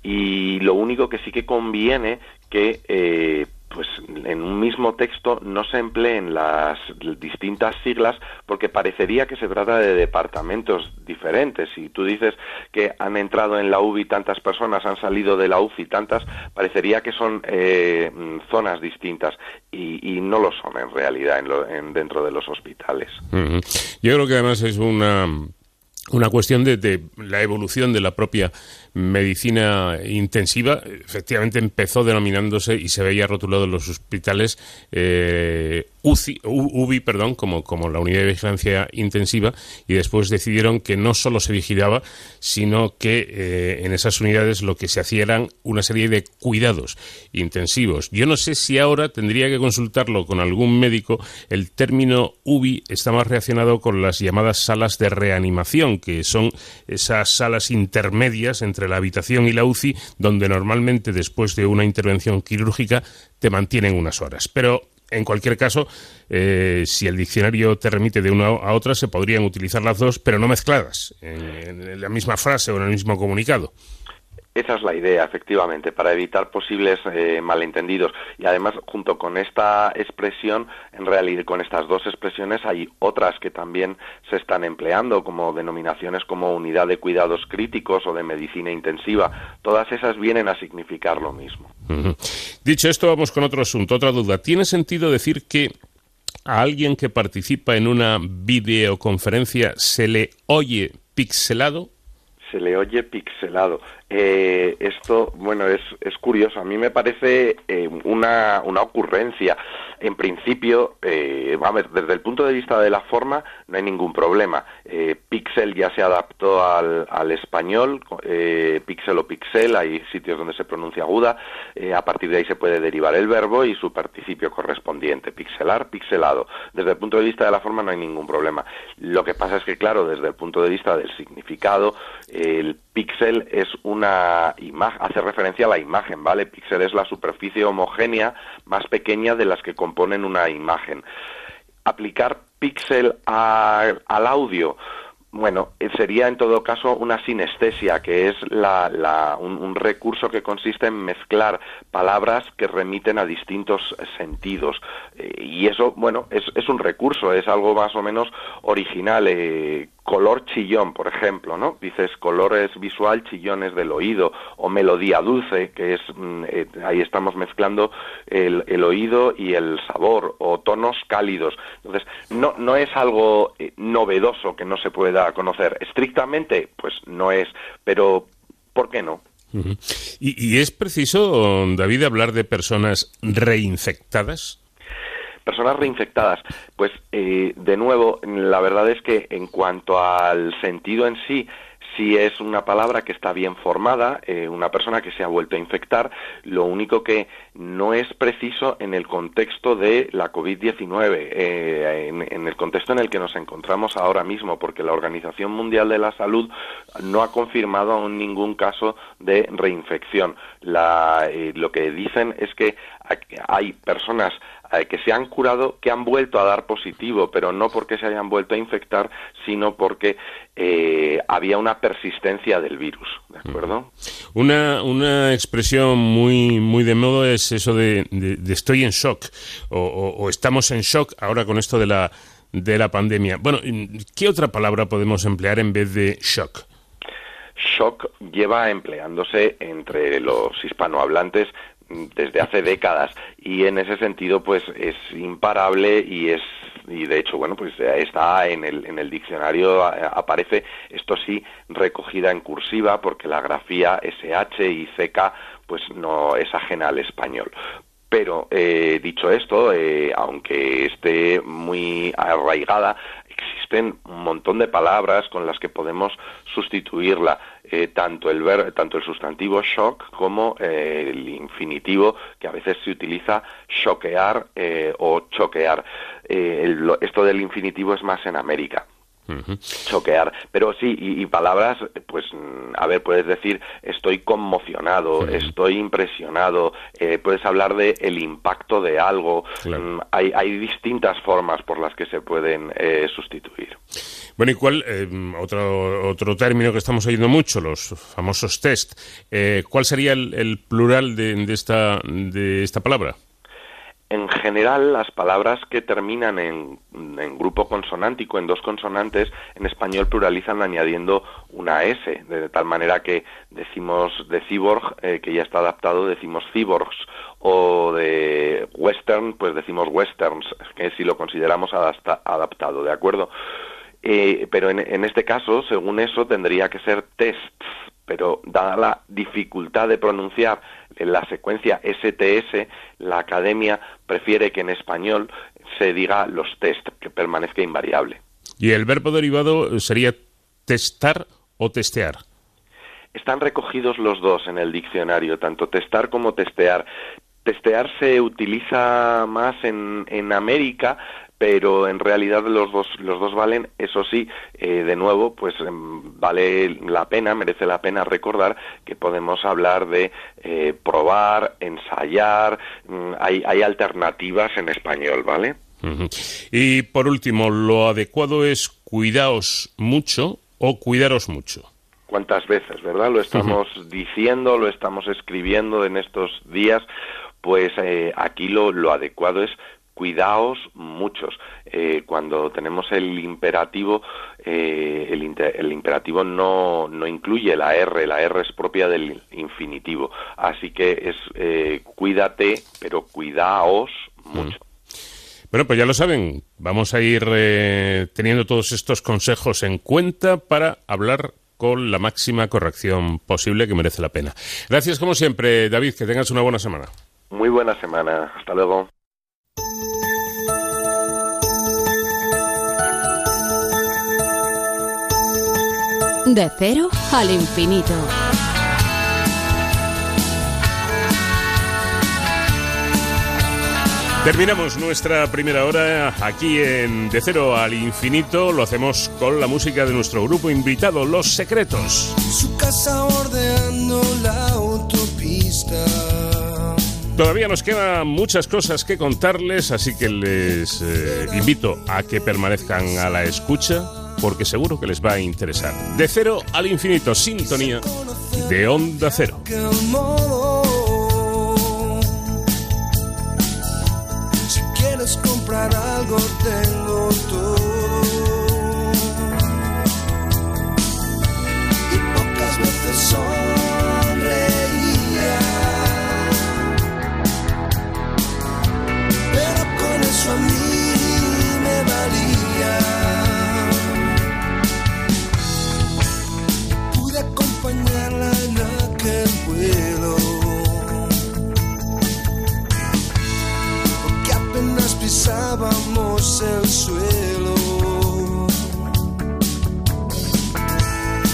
Y lo único que sí que conviene que pues en un mismo texto no se empleen las distintas siglas porque parecería que se trata de departamentos diferentes. Si tú dices que han entrado en la UBI tantas personas, han salido de la UCI tantas, parecería que son eh, zonas distintas y, y, no lo son en realidad en lo, en, dentro de los hospitales. Yo creo que además es una una cuestión de, la evolución de la propia medicina intensiva. Efectivamente empezó denominándose y se veía rotulado en los hospitales eh, UCI, UBI, perdón, como, como la unidad de vigilancia intensiva, y después decidieron que no solo se vigilaba, sino que eh, en esas unidades lo que se hacía eran una serie de cuidados intensivos. Yo no sé si ahora tendría que consultarlo con algún médico. El término UBI está más relacionado con las llamadas salas de reanimación, que son esas salas intermedias entre la habitación y la UCI, donde normalmente después de una intervención quirúrgica te mantienen unas horas. Pero en cualquier caso, eh, si el diccionario te remite de una a otra, se podrían utilizar las dos, pero no mezcladas, en la misma frase o en el mismo comunicado. Esa es la idea, efectivamente, para evitar posibles eh, malentendidos. Y además, junto con esta expresión, en realidad, con estas dos expresiones, hay otras que también se están empleando, como denominaciones como unidad de cuidados críticos o de medicina intensiva. Todas esas vienen a significar lo mismo. Dicho esto, vamos con otro asunto, otra duda. ¿Tiene sentido decir que a alguien que participa en una videoconferencia se le oye pixelado? se le oye pixelado. Eh, esto, bueno, es, es curioso. A mí me parece eh, una, una ocurrencia. En principio, eh, a ver, desde el punto de vista de la forma, no hay ningún problema. Eh, Pixel ya se adaptó al, al español, eh, Pixel o Pixel, hay sitios donde se pronuncia aguda. Eh, a partir de ahí se puede derivar el verbo y su participio correspondiente. Pixelar, pixelado. Desde el punto de vista de la forma, no hay ningún problema. Lo que pasa es que, claro, desde el punto de vista del significado, el píxel es una imagen, hace referencia a la imagen, ¿vale? Píxel es la superficie homogénea más pequeña de las que componen una imagen. Aplicar píxel al audio, bueno, eh, sería en todo caso una sinestesia, que es un, recurso que consiste en mezclar palabras que remiten a distintos sentidos. Eh, y eso, bueno, es, un recurso, es algo más o menos original. Eh, color chillón, por ejemplo, ¿no? Dices colores visual, chillones del oído, o melodía dulce, que es, mm, eh, ahí estamos mezclando el, el, oído y el sabor, o tonos cálidos. Entonces, no, no es algo eh, novedoso que no se pueda conocer. Estrictamente, pues no es, pero ¿por qué no? ¿Y, ¿Y es preciso, David, hablar de personas reinfectadas? Personas reinfectadas, pues eh, de nuevo, la verdad es que en cuanto al sentido en sí, si es una palabra que está bien formada, eh, una persona que se ha vuelto a infectar, lo único que no es preciso en el contexto de la COVID-19, eh, en, el contexto en el que nos encontramos ahora mismo, porque la Organización Mundial de la Salud no ha confirmado aún ningún caso de reinfección. lo que dicen es que hay personas eh, que se han curado, que han vuelto a dar positivo, pero no porque se hayan vuelto a infectar, sino porque eh, había una persistencia del virus, ¿de acuerdo? Una, una expresión muy, muy de modo es eso de, estoy en shock o, estamos en shock ahora con esto de la, de la pandemia. Bueno, ¿qué otra palabra podemos emplear en vez de shock? Shock lleva empleándose entre los hispanohablantes desde hace décadas. Y en ese sentido pues es imparable y es y de hecho bueno pues está en el en el diccionario aparece esto sí recogida en cursiva porque la grafía SH y CK pues no es ajena al español. Pero eh, dicho esto, eh, aunque esté muy arraigada, existen un montón de palabras con las que podemos sustituirla, eh, tanto, el ver, tanto el sustantivo shock como eh, el infinitivo que a veces se utiliza choquear eh, o choquear. esto del infinitivo es más en América choquear. Pero sí, y, palabras, pues, a ver, puedes decir, estoy conmocionado, estoy impresionado, eh, puedes hablar de el impacto de algo. Mm, hay, hay, distintas formas por las que se pueden eh, sustituir. Bueno, ¿y cuál, eh, otro, otro término que estamos oyendo mucho, los famosos test, ¿cuál sería el, plural de, de, esta, de esta palabra? En general las palabras que terminan en, grupo consonántico, en dos consonantes, en español pluralizan añadiendo una S, de tal manera que decimos de cyborg, eh, que ya está adaptado, decimos cyborgs, o de western, pues decimos westerns, que si lo consideramos adaptado, ¿de acuerdo? Eh, pero en, en este caso, según eso, tendría que ser tests, pero dada la dificultad de pronunciar la secuencia STS, la academia prefiere que en español se diga los test, que permanezca invariable. ¿Y el verbo derivado sería testar o testear? Están recogidos los dos en el diccionario, tanto testar como testear. Testear se utiliza más en, en América, pero en realidad los dos, los dos valen, eso sí, eh, de nuevo, pues em, vale la pena, merece la pena recordar que podemos hablar de eh, probar, ensayar, mm, hay, hay alternativas en español, ¿vale? Y por último, lo adecuado es cuidaos mucho o cuidaros mucho. Cuántas veces, ¿verdad? Lo estamos diciendo, lo estamos escribiendo en estos días, pues eh, aquí lo, lo adecuado es cuidaos muchos. Eh, cuando tenemos el imperativo, eh, el, el, imperativo no, no, incluye la R, la R es propia del infinitivo. Así que es eh, cuídate, pero cuidaos mucho. Bueno, pues ya lo saben, vamos a ir teniendo todos estos consejos en cuenta para hablar con la máxima corrección posible que merece la pena. Gracias como siempre, David, que tengas una buena semana. Muy buena semana, hasta luego. De cero al infinito. Terminamos nuestra primera hora aquí en De Cero al Infinito. Lo hacemos con la música de nuestro grupo invitado, Los Secretos. Su casa bordeando la autopista. Todavía nos quedan muchas cosas que contarles, así que les eh, invito a que permanezcan a la escucha, porque seguro que les va a interesar. De Cero al Infinito, sintonía de Onda Cero. Si quieres comprar algo, tengo todo. Pisábamos el suelo.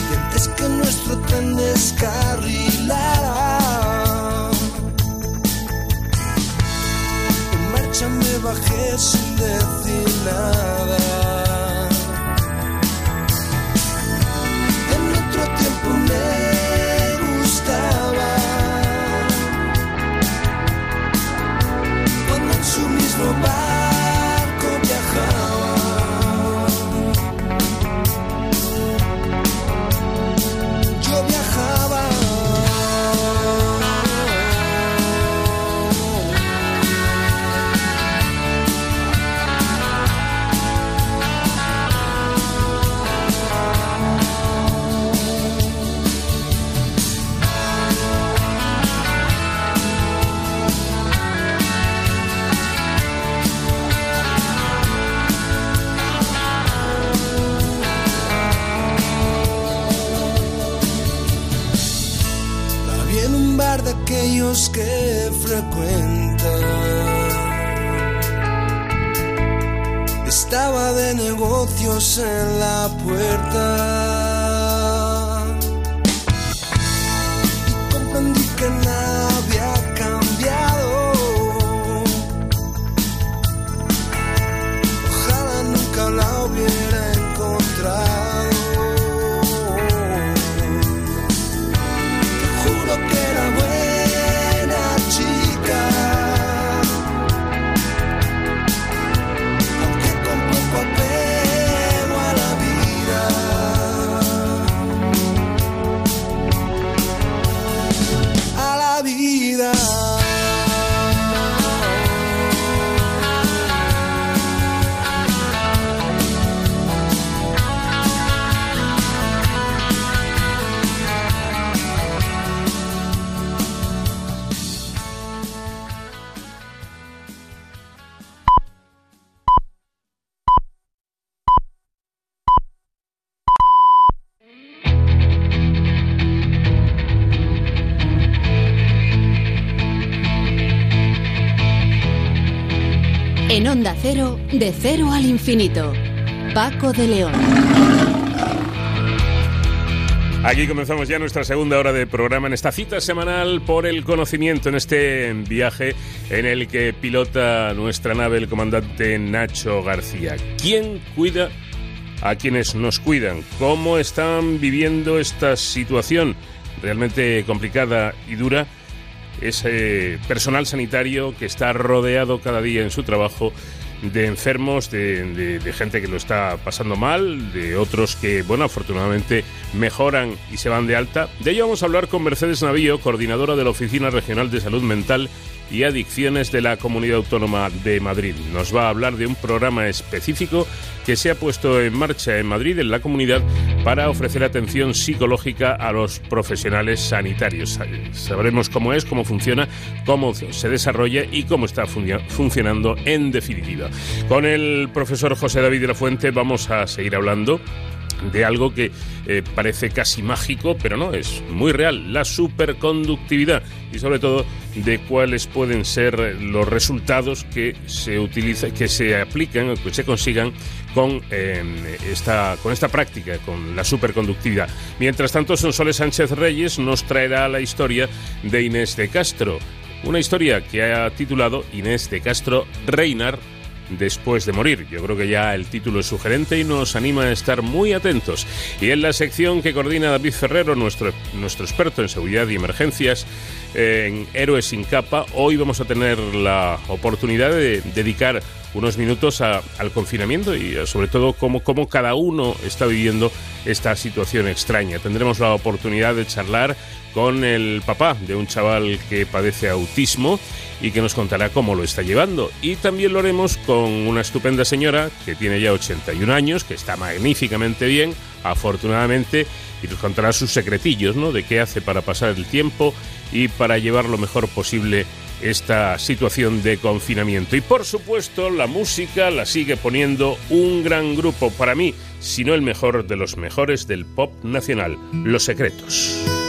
Y antes que nuestro tren descarrilara, en marcha me bajé sin decir nada. Que frecuenta. Estaba de negocios en la puerta. Y comprendí que nada En Onda Cero, de cero al infinito. Paco de León. Aquí comenzamos ya nuestra segunda hora de programa en esta cita semanal por el conocimiento en este viaje en el que pilota nuestra nave el comandante Nacho García. ¿Quién cuida a quienes nos cuidan? ¿Cómo están viviendo esta situación realmente complicada y dura? Ese personal sanitario que está rodeado cada día en su trabajo de enfermos, de, gente que lo está pasando mal, de otros que, bueno, afortunadamente mejoran y se van de alta. De ello vamos a hablar con Mercedes Navío, coordinadora de la Oficina Regional de Salud Mental y Adicciones de la Comunidad Autónoma de Madrid. Nos va a hablar de un programa específico que se ha puesto en marcha en Madrid, en la comunidad, para ofrecer atención psicológica a los profesionales sanitarios. Sabremos cómo es, cómo funciona, cómo se desarrolla y cómo está funcionando en definitiva. Con el profesor José David de la Fuente vamos a seguir hablando de algo que eh, parece casi mágico, pero no, es muy real, la superconductividad y sobre todo de cuáles pueden ser los resultados que se utiliza, que se aplican o que se consigan con em, esta con esta práctica, con la superconductividad. Mientras tanto, Sonsoles Sánchez Reyes nos traerá la historia de Inés de Castro, una historia que ha titulado Inés de Castro Reinar después de morir. Yo creo que ya el título es sugerente y nos anima a estar muy atentos. Y en la sección que coordina David Ferrero, nuestro, nuestro experto en seguridad y emergencias, en Héroes sin capa, hoy vamos a tener la oportunidad de dedicar unos minutos al confinamiento y sobre todo cómo, cómo cada uno está viviendo esta situación extraña. Tendremos la oportunidad de charlar con el papá de un chaval que padece autismo y que nos contará cómo lo está llevando. Y también lo haremos con una estupenda señora que tiene ya 81 años, que está magníficamente bien, afortunadamente, y nos contará sus secretillos, ¿no? De qué hace para pasar el tiempo y para llevar lo mejor posible esta situación de confinamiento. Y por supuesto, la música la sigue poniendo un gran grupo, para mí, si no el mejor de los mejores del pop nacional, Los Secretos.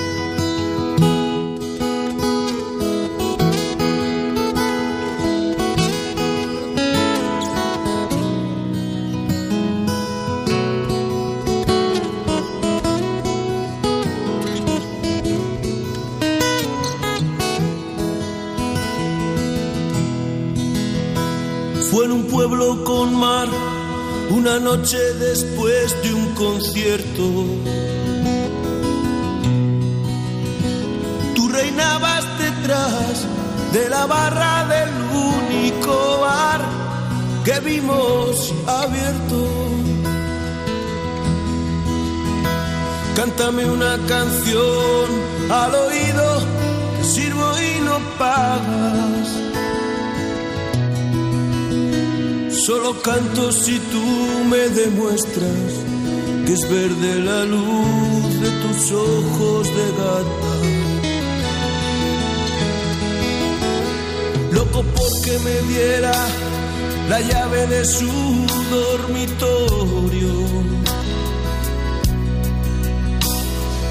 Una noche después de un concierto. Tú reinabas detrás de la barra del único bar que vimos abierto. Cántame una canción al oído, te sirvo y no pagas Solo canto si tú me demuestras que es verde la luz de tus ojos de gata. Loco porque me diera la llave de su dormitorio.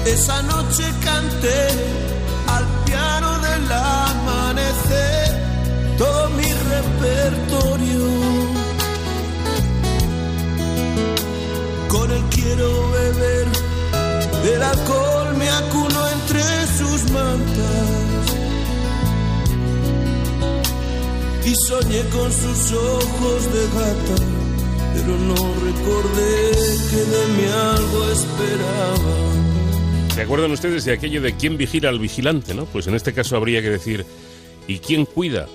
Esa noche canté Y soñé con sus ojos de gata, pero no recordé que de mí algo esperaba. ¿Se acuerdan ustedes de aquello de quién vigila al vigilante, no? Pues en este caso habría que decir, ¿y quién cuida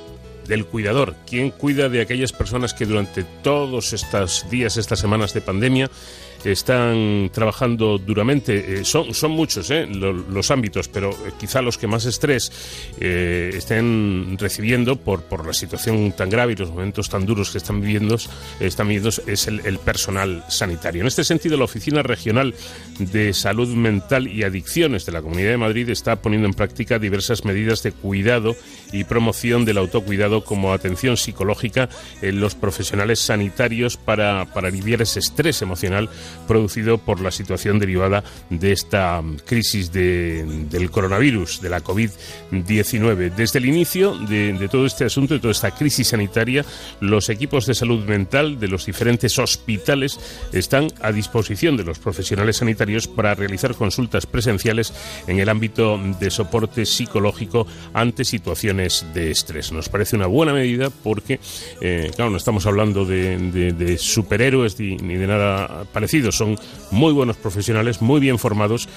del cuidador, quién cuida de aquellas personas que durante todos estos días, estas semanas de pandemia, están trabajando duramente. Eh, son, son muchos eh, los, ámbitos, pero eh, quizá los que más estrés estén recibiendo por, por la situación tan grave y los momentos tan duros que están viviendo, están viviendo es el, el personal sanitario. En este sentido, la Oficina Regional de Salud Mental y Adicciones de la Comunidad de Madrid está poniendo en práctica diversas medidas de cuidado y promoción del autocuidado como atención psicológica en los profesionales sanitarios para, para aliviar ese estrés emocional producido por la situación derivada de esta crisis del coronavirus, de la COVID-19. Desde el inicio de, de todo este asunto, de toda esta crisis sanitaria, los equipos de salud mental de los diferentes hospitales están a disposición de los profesionales sanitarios para realizar consultas presenciales en el ámbito de soporte psicológico ante situaciones de estrés. Nos parece una buena medida porque, eh, claro, no estamos hablando de, superhéroes ni de nada parecido. Son muy buenos profesionales, muy bien formados,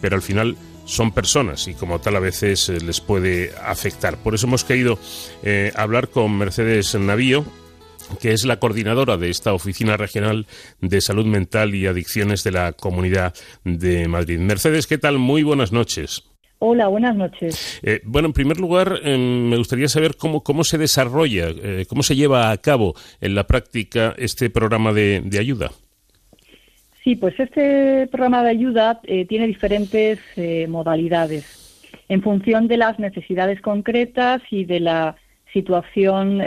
pero al final son personas y como tal a veces eh, les puede afectar. Por eso hemos querido eh, hablar con Mercedes Navío, que es la coordinadora de esta Oficina Regional de Salud Mental y Adicciones de la Comunidad de Madrid. Mercedes, ¿qué tal? Muy buenas noches. Hola, buenas noches. Eh, bueno, en primer lugar, em, me gustaría saber cómo, cómo se desarrolla, eh, cómo se lleva a cabo en la práctica este programa de, ayuda. Sí, pues este programa de ayuda eh, tiene diferentes modalidades en función de las necesidades concretas y de la situación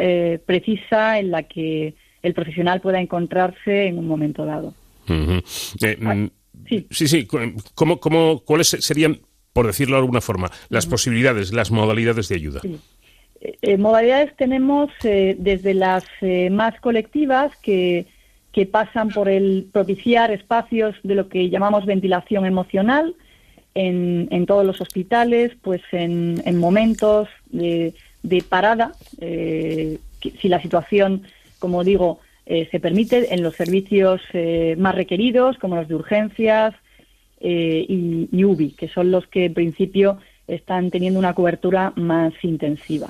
precisa en la que el profesional pueda encontrarse en un momento dado. Ah, mm, sí. sí, sí. ¿Cómo, cómo, ¿Cuáles serían por decirlo de alguna forma, las posibilidades, las modalidades de ayuda? Eh, modalidades tenemos eh, desde las eh, más colectivas que, que, pasan por el propiciar espacios de lo que llamamos ventilación emocional en, en todos los hospitales, pues en, en momentos de, de parada, si la situación, como digo, se permite, en los servicios más requeridos, como los de urgencias, eh, y, UBI, que son los que en principio están teniendo una cobertura más intensiva.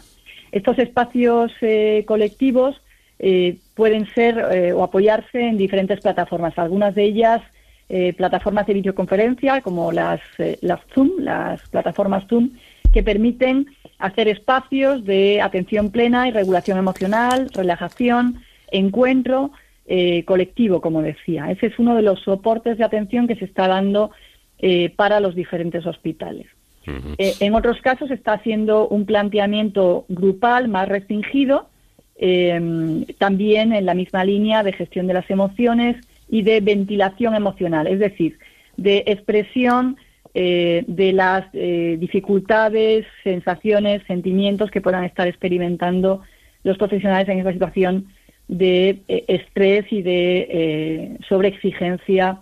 Estos espacios eh, colectivos eh, pueden ser o apoyarse en diferentes plataformas, algunas de ellas plataformas de videoconferencia como las, las Zoom, las plataformas Zoom, que permiten hacer espacios de atención plena y regulación emocional, relajación, encuentro, eh, colectivo, como decía. Ese es uno de los soportes de atención que se está dando eh, para los diferentes hospitales. Eh, en otros casos está haciendo un planteamiento grupal más restringido, también en la misma línea de gestión de las emociones y de ventilación emocional, es decir, de expresión de las dificultades, sensaciones, sentimientos que puedan estar experimentando los profesionales en esta situación de eh, estrés y de eh, sobreexigencia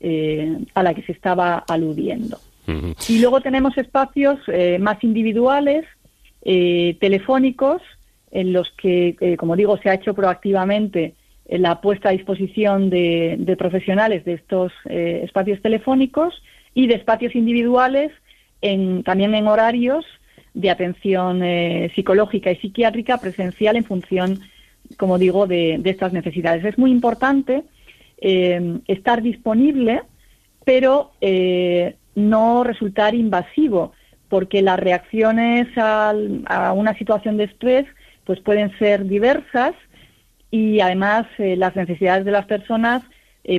eh, a la que se estaba aludiendo. Y luego tenemos espacios más individuales, telefónicos, en los que, como digo, se ha hecho proactivamente la puesta a disposición de, profesionales de estos espacios telefónicos y de espacios individuales en, también en horarios de atención psicológica y psiquiátrica presencial en función como digo, de, estas necesidades. Es muy importante eh, estar disponible, pero eh, no resultar invasivo, porque las reacciones a una situación de estrés pues pueden ser diversas y además eh, las necesidades de las personas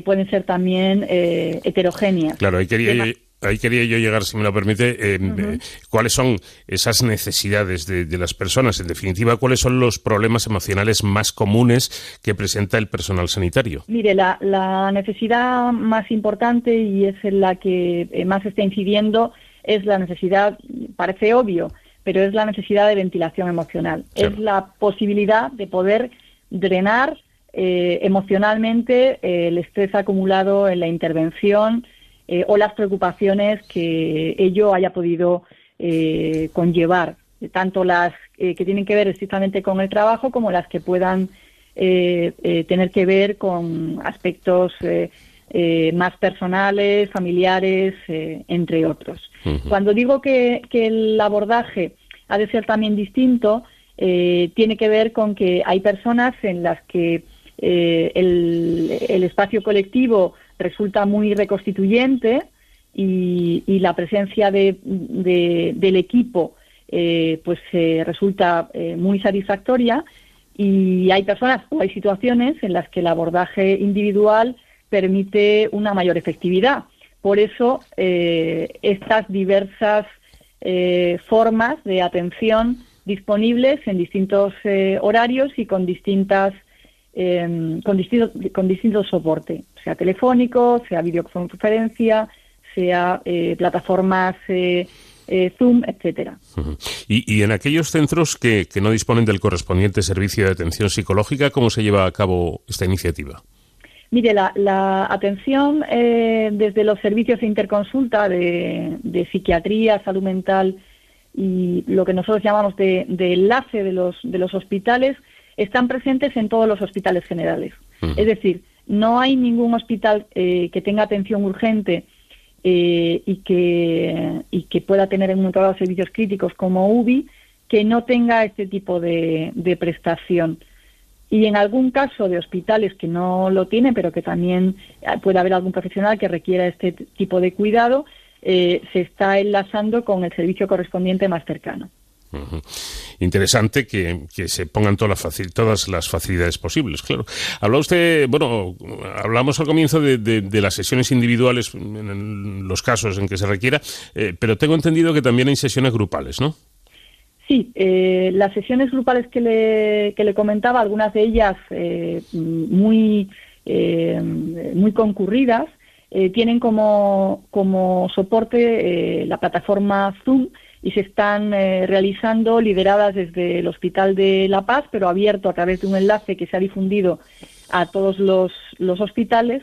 pueden ser también heterogéneas. Claro, ahí quería, ahí quería yo llegar, si me lo permite, eh, eh, cuáles son esas necesidades de, las personas, en definitiva, cuáles son los problemas emocionales más comunes que presenta el personal sanitario. Mire, la, necesidad más importante y es en la que eh, más está incidiendo es la necesidad, parece obvio, pero es la necesidad de ventilación emocional. Es la posibilidad de poder drenar emocionalmente el estrés acumulado en la intervención, eh, o las preocupaciones que ello haya podido eh, conllevar, tanto las eh, que tienen que ver estrictamente con el trabajo como las que puedan tener que ver con aspectos más personales, familiares, entre otros. Cuando digo que, el abordaje ha de ser también distinto, tiene que ver con que hay personas en las que el, espacio colectivo resulta muy reconstituyente y, la presencia de, del equipo eh, pues eh, resulta eh, muy satisfactoria y hay personas o hay situaciones en las que el abordaje individual permite una mayor efectividad. Por eso estas diversas formas de atención disponibles en distintos horarios y con distintas em, con, distinto, con distinto soporte, sea telefónico, sea videoconferencia, sea eh, plataformas eh, eh, Zoom, etcétera. ¿Y, en aquellos centros que, no disponen del correspondiente servicio de atención psicológica, cómo se lleva a cabo esta iniciativa? Mire, la, atención desde los servicios de interconsulta de, psiquiatría, salud mental y lo que nosotros llamamos de, enlace de los, de los hospitales están presentes en todos los hospitales generales. Es decir, no hay ningún hospital que tenga atención urgente eh, y, que, y que pueda tener en un de servicios críticos como UBI que no tenga este tipo de, prestación. Y en algún caso de hospitales que no lo tienen, pero que también puede haber algún profesional que requiera este tipo de cuidado, eh, se está enlazando con el servicio correspondiente más cercano. Interesante que, se pongan todas las, las facilidades posibles, claro. Habla usted, bueno, hablamos al comienzo de, las sesiones individuales en los casos en que se requiera, eh, pero tengo entendido que también hay sesiones grupales, ¿no? Sí, eh, las sesiones grupales que le, que le comentaba, algunas de ellas eh, muy, muy concurridas, tienen como, como soporte la plataforma Zoom, y se están eh, realizando lideradas desde el Hospital de La Paz, pero abierto a través de un enlace que se ha difundido a todos los, hospitales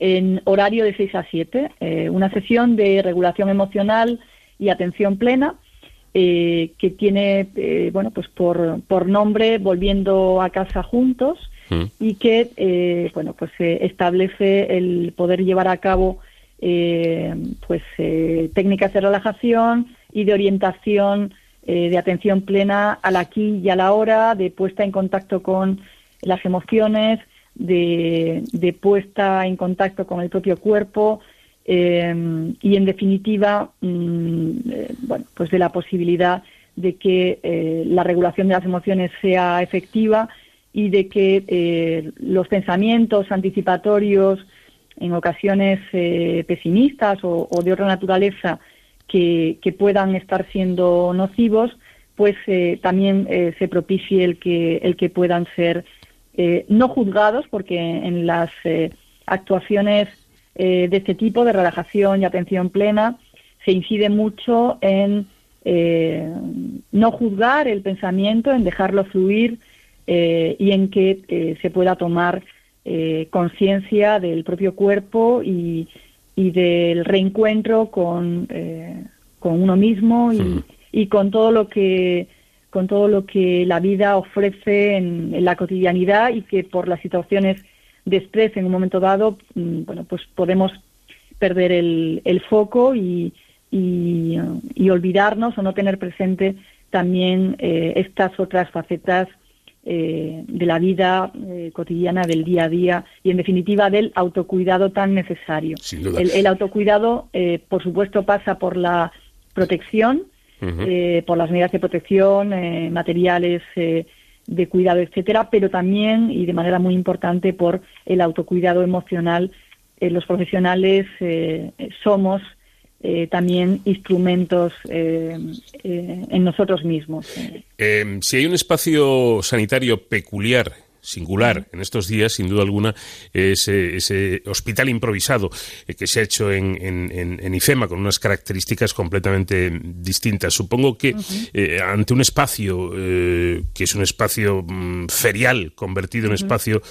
en horario de 6 a 7, eh, una sesión de regulación emocional y atención plena eh, que tiene, bueno, pues por, por nombre Volviendo a casa juntos mm. y que, bueno, pues establece el poder llevar a cabo pues técnicas de relajación, y de orientación, eh, de atención plena al aquí y a la hora, de puesta en contacto con las emociones, de, puesta en contacto con el propio cuerpo eh, y, en definitiva, mm, eh, bueno, pues de la posibilidad de que la regulación de las emociones sea efectiva y de que los pensamientos anticipatorios, en ocasiones pesimistas o, de otra naturaleza, que, puedan estar siendo nocivos, pues eh, también eh, se propicie el que, el que puedan ser eh, no juzgados, porque en las actuaciones de este tipo, de relajación y atención plena, se incide mucho en no juzgar el pensamiento, en dejarlo fluir y en que se pueda tomar conciencia del propio cuerpo y, y del reencuentro con, eh, con uno mismo y, y, con todo lo que con todo lo que la vida ofrece en, la cotidianidad y que por las situaciones de estrés en un momento dado mm, bueno pues podemos perder el, el foco y, y, olvidarnos o no tener presente también eh, estas otras facetas eh, de la vida eh, cotidiana, del día a día y, en definitiva, del autocuidado tan necesario. El, autocuidado, eh, por supuesto, pasa por la protección, por las medidas de protección, materiales de cuidado, etcétera, pero también y de manera muy importante por el autocuidado emocional. los profesionales somos eh, también instrumentos eh, eh, en nosotros mismos. si hay un espacio sanitario peculiar singular en estos días, sin duda alguna, ese, ese hospital improvisado eh, que se ha hecho en, en, IFEMA con unas características completamente distintas. Supongo que eh, ante un espacio eh, que es un espacio mm, ferial convertido en espacio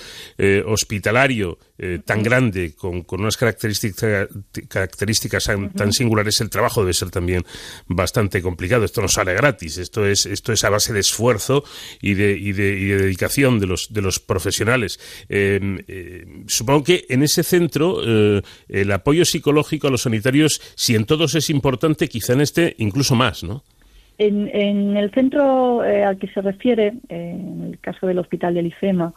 hospitalario tan grande, con, con unas características, características tan, singulares, el trabajo debe ser también bastante complicado. Esto no sale gratis, esto es, esto es a base de esfuerzo y de, y de, y de dedicación de los, de los profesionales. Eh, eh, supongo que en ese centro eh, el apoyo psicológico a los sanitarios, si en todos es importante, quizá en este incluso más, ¿no? En, el centro al que se refiere, en el caso del Hospital del IFEMA,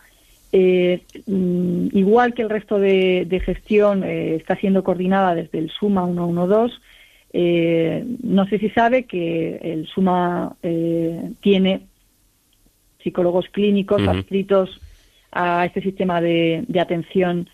mm, igual que el resto de, gestión está siendo coordinada desde el SUMA 112, no sé si sabe que el SUMA tiene psicólogos clínicos adscritos a este sistema de, atención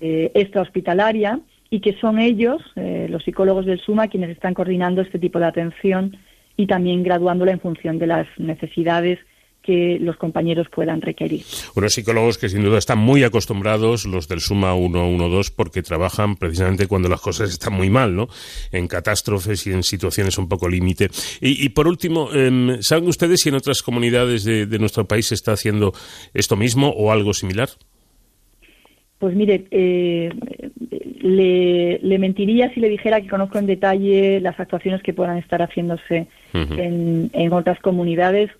eh, extrahospitalaria y que son ellos, eh, los psicólogos del SUMA, quienes están coordinando este tipo de atención y también graduándola en función de las necesidades que los compañeros puedan requerir. Unos psicólogos que sin duda están muy acostumbrados, los del Suma 112, porque trabajan precisamente cuando las cosas están muy mal, ¿no? En catástrofes y en situaciones un poco límite. Y, por último, em, ¿saben ustedes si en otras comunidades de, nuestro país se está haciendo esto mismo o algo similar? Pues mire, eh, le, mentiría si le dijera que conozco en detalle las actuaciones que puedan estar haciéndose en, en, otras comunidades.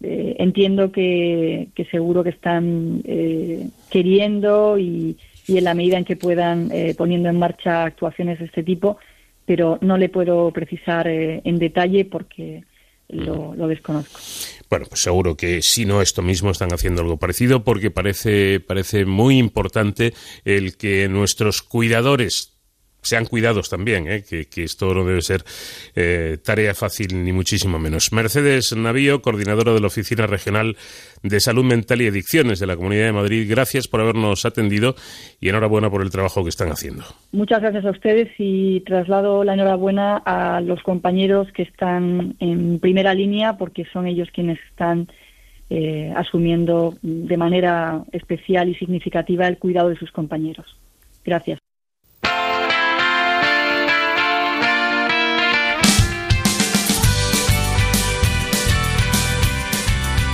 Eh, entiendo que, seguro que están eh, queriendo y, en la medida en que puedan eh, poniendo en marcha actuaciones de este tipo, pero no le puedo precisar en detalle porque lo, lo, desconozco. Bueno, pues seguro que si no esto mismo están haciendo algo parecido porque parece, parece muy importante el que nuestros cuidadores sean cuidados también, ¿eh? que, esto no debe ser eh, tarea fácil ni muchísimo menos. Mercedes Navío, coordinadora de la Oficina Regional de Salud Mental y Adicciones de la Comunidad de Madrid, gracias por habernos atendido y enhorabuena por el trabajo que están haciendo. Muchas gracias a ustedes y traslado la enhorabuena a los compañeros que están en primera línea porque son ellos quienes están eh, asumiendo de manera especial y significativa el cuidado de sus compañeros. Gracias.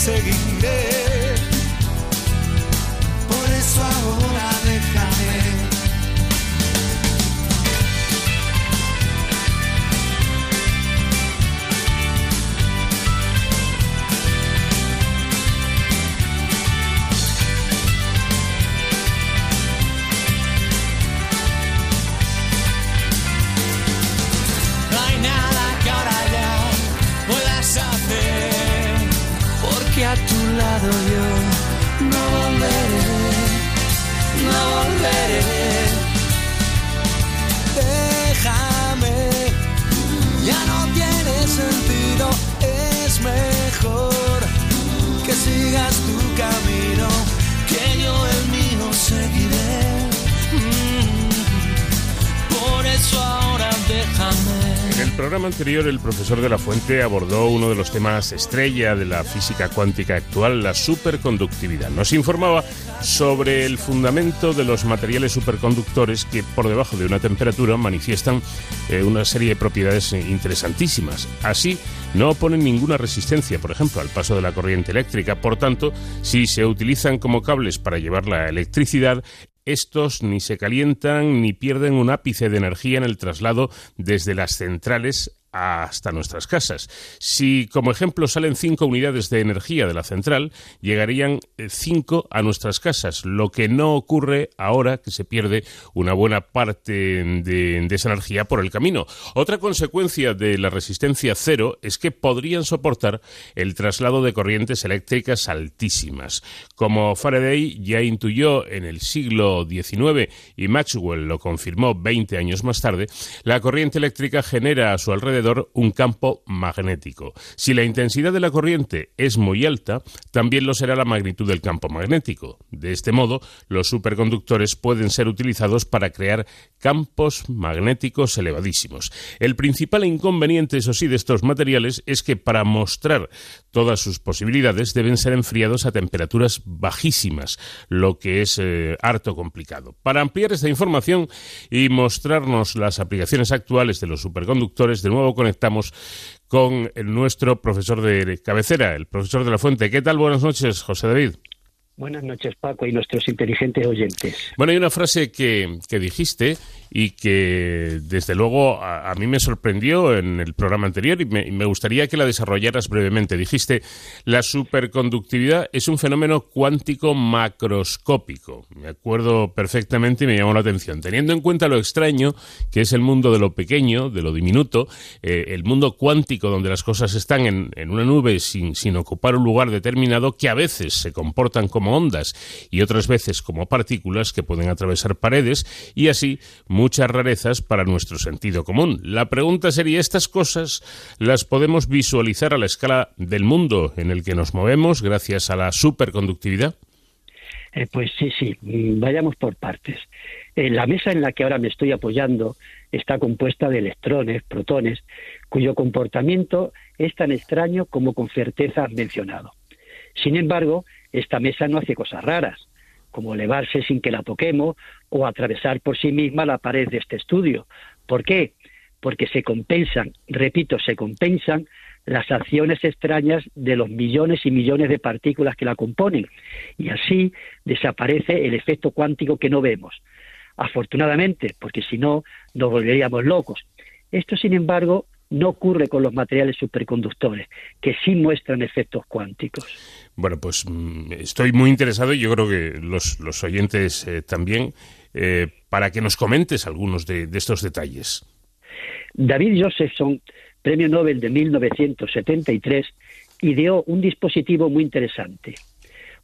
seguir. no volveré, no volveré. Déjame, ya no tiene sentido, es mejor que sigas tu camino, que yo el mío seguiré. Mm, por eso programa anterior, el profesor de la Fuente abordó uno de los temas estrella de la física cuántica actual, la superconductividad. Nos informaba sobre el fundamento de los materiales superconductores que por debajo de una temperatura manifiestan eh, una serie de propiedades interesantísimas. Así, no oponen ninguna resistencia, por ejemplo, al paso de la corriente eléctrica. Por tanto, si se utilizan como cables para llevar la electricidad, estos ni se calientan ni pierden un ápice de energía en el traslado desde las centrales hasta nuestras casas. Si, como ejemplo, salen cinco unidades de energía de la central, llegarían eh, cinco a nuestras casas, lo que no ocurre ahora que se pierde una buena parte de, de, esa energía por el camino. Otra consecuencia de la resistencia cero es que podrían soportar el traslado de corrientes eléctricas altísimas. Como Faraday ya intuyó en el siglo XIX y Maxwell lo confirmó 20 años más tarde, la corriente eléctrica genera a su alrededor un campo magnético. Si la intensidad de la corriente es muy alta, también lo será la magnitud del campo magnético. De este modo, los superconductores pueden ser utilizados para crear campos magnéticos elevadísimos. El principal inconveniente, eso sí, de estos materiales es que para mostrar todas sus posibilidades deben ser enfriados a temperaturas bajísimas, lo que es eh, harto complicado. Para ampliar esta información y mostrarnos las aplicaciones actuales de los superconductores, de nuevo conectamos con nuestro profesor de cabecera, el profesor de la Fuente. ¿Qué tal? Buenas noches, José David. Buenas noches, Paco, y nuestros inteligentes oyentes. Bueno, hay una frase que, que dijiste y que, desde luego, a, mí me sorprendió en el programa anterior y me, gustaría que la desarrollaras brevemente. Dijiste, la superconductividad es un fenómeno cuántico macroscópico. Me acuerdo perfectamente y me llamó la atención. Teniendo en cuenta lo extraño que es el mundo de lo pequeño, de lo diminuto, eh, el mundo cuántico donde las cosas están en, en una nube sin, sin ocupar un lugar determinado, que a veces se comportan como ondas y otras veces como partículas que pueden atravesar paredes y así muchas rarezas para nuestro sentido común. La pregunta sería, ¿estas cosas las podemos visualizar a la escala del mundo en el que nos movemos gracias a la superconductividad? Eh, pues sí, sí, vayamos por partes. Eh, la mesa en la que ahora me estoy apoyando está compuesta de electrones, protones, cuyo comportamiento es tan extraño como con certeza has mencionado. Sin embargo, esta mesa no hace cosas raras, como elevarse sin que la toquemos o atravesar por sí misma la pared de este estudio. ¿Por qué? Porque se compensan, repito, se compensan las acciones extrañas de los millones y millones de partículas que la componen, y así desaparece el efecto cuántico que no vemos. Afortunadamente, porque si no, nos volveríamos locos. Esto, sin embargo, no ocurre con los materiales superconductores, que sí muestran efectos cuánticos. Bueno, pues mm, estoy muy interesado y yo creo que los, los oyentes eh, también, eh, para que nos comentes algunos de, de estos detalles. David Josephson, premio Nobel de 1973, ideó un dispositivo muy interesante.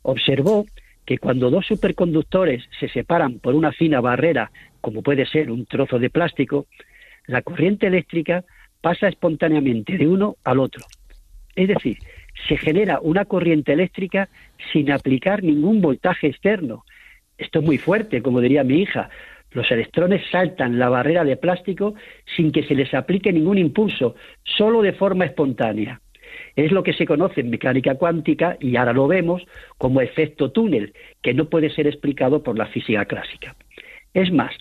Observó que cuando dos superconductores se separan por una fina barrera, como puede ser un trozo de plástico, la corriente eléctrica pasa espontáneamente de uno al otro. Es decir, se genera una corriente eléctrica sin aplicar ningún voltaje externo. Esto es muy fuerte, como diría mi hija. Los electrones saltan la barrera de plástico sin que se les aplique ningún impulso, solo de forma espontánea. Es lo que se conoce en mecánica cuántica y ahora lo vemos como efecto túnel, que no puede ser explicado por la física clásica. Es más,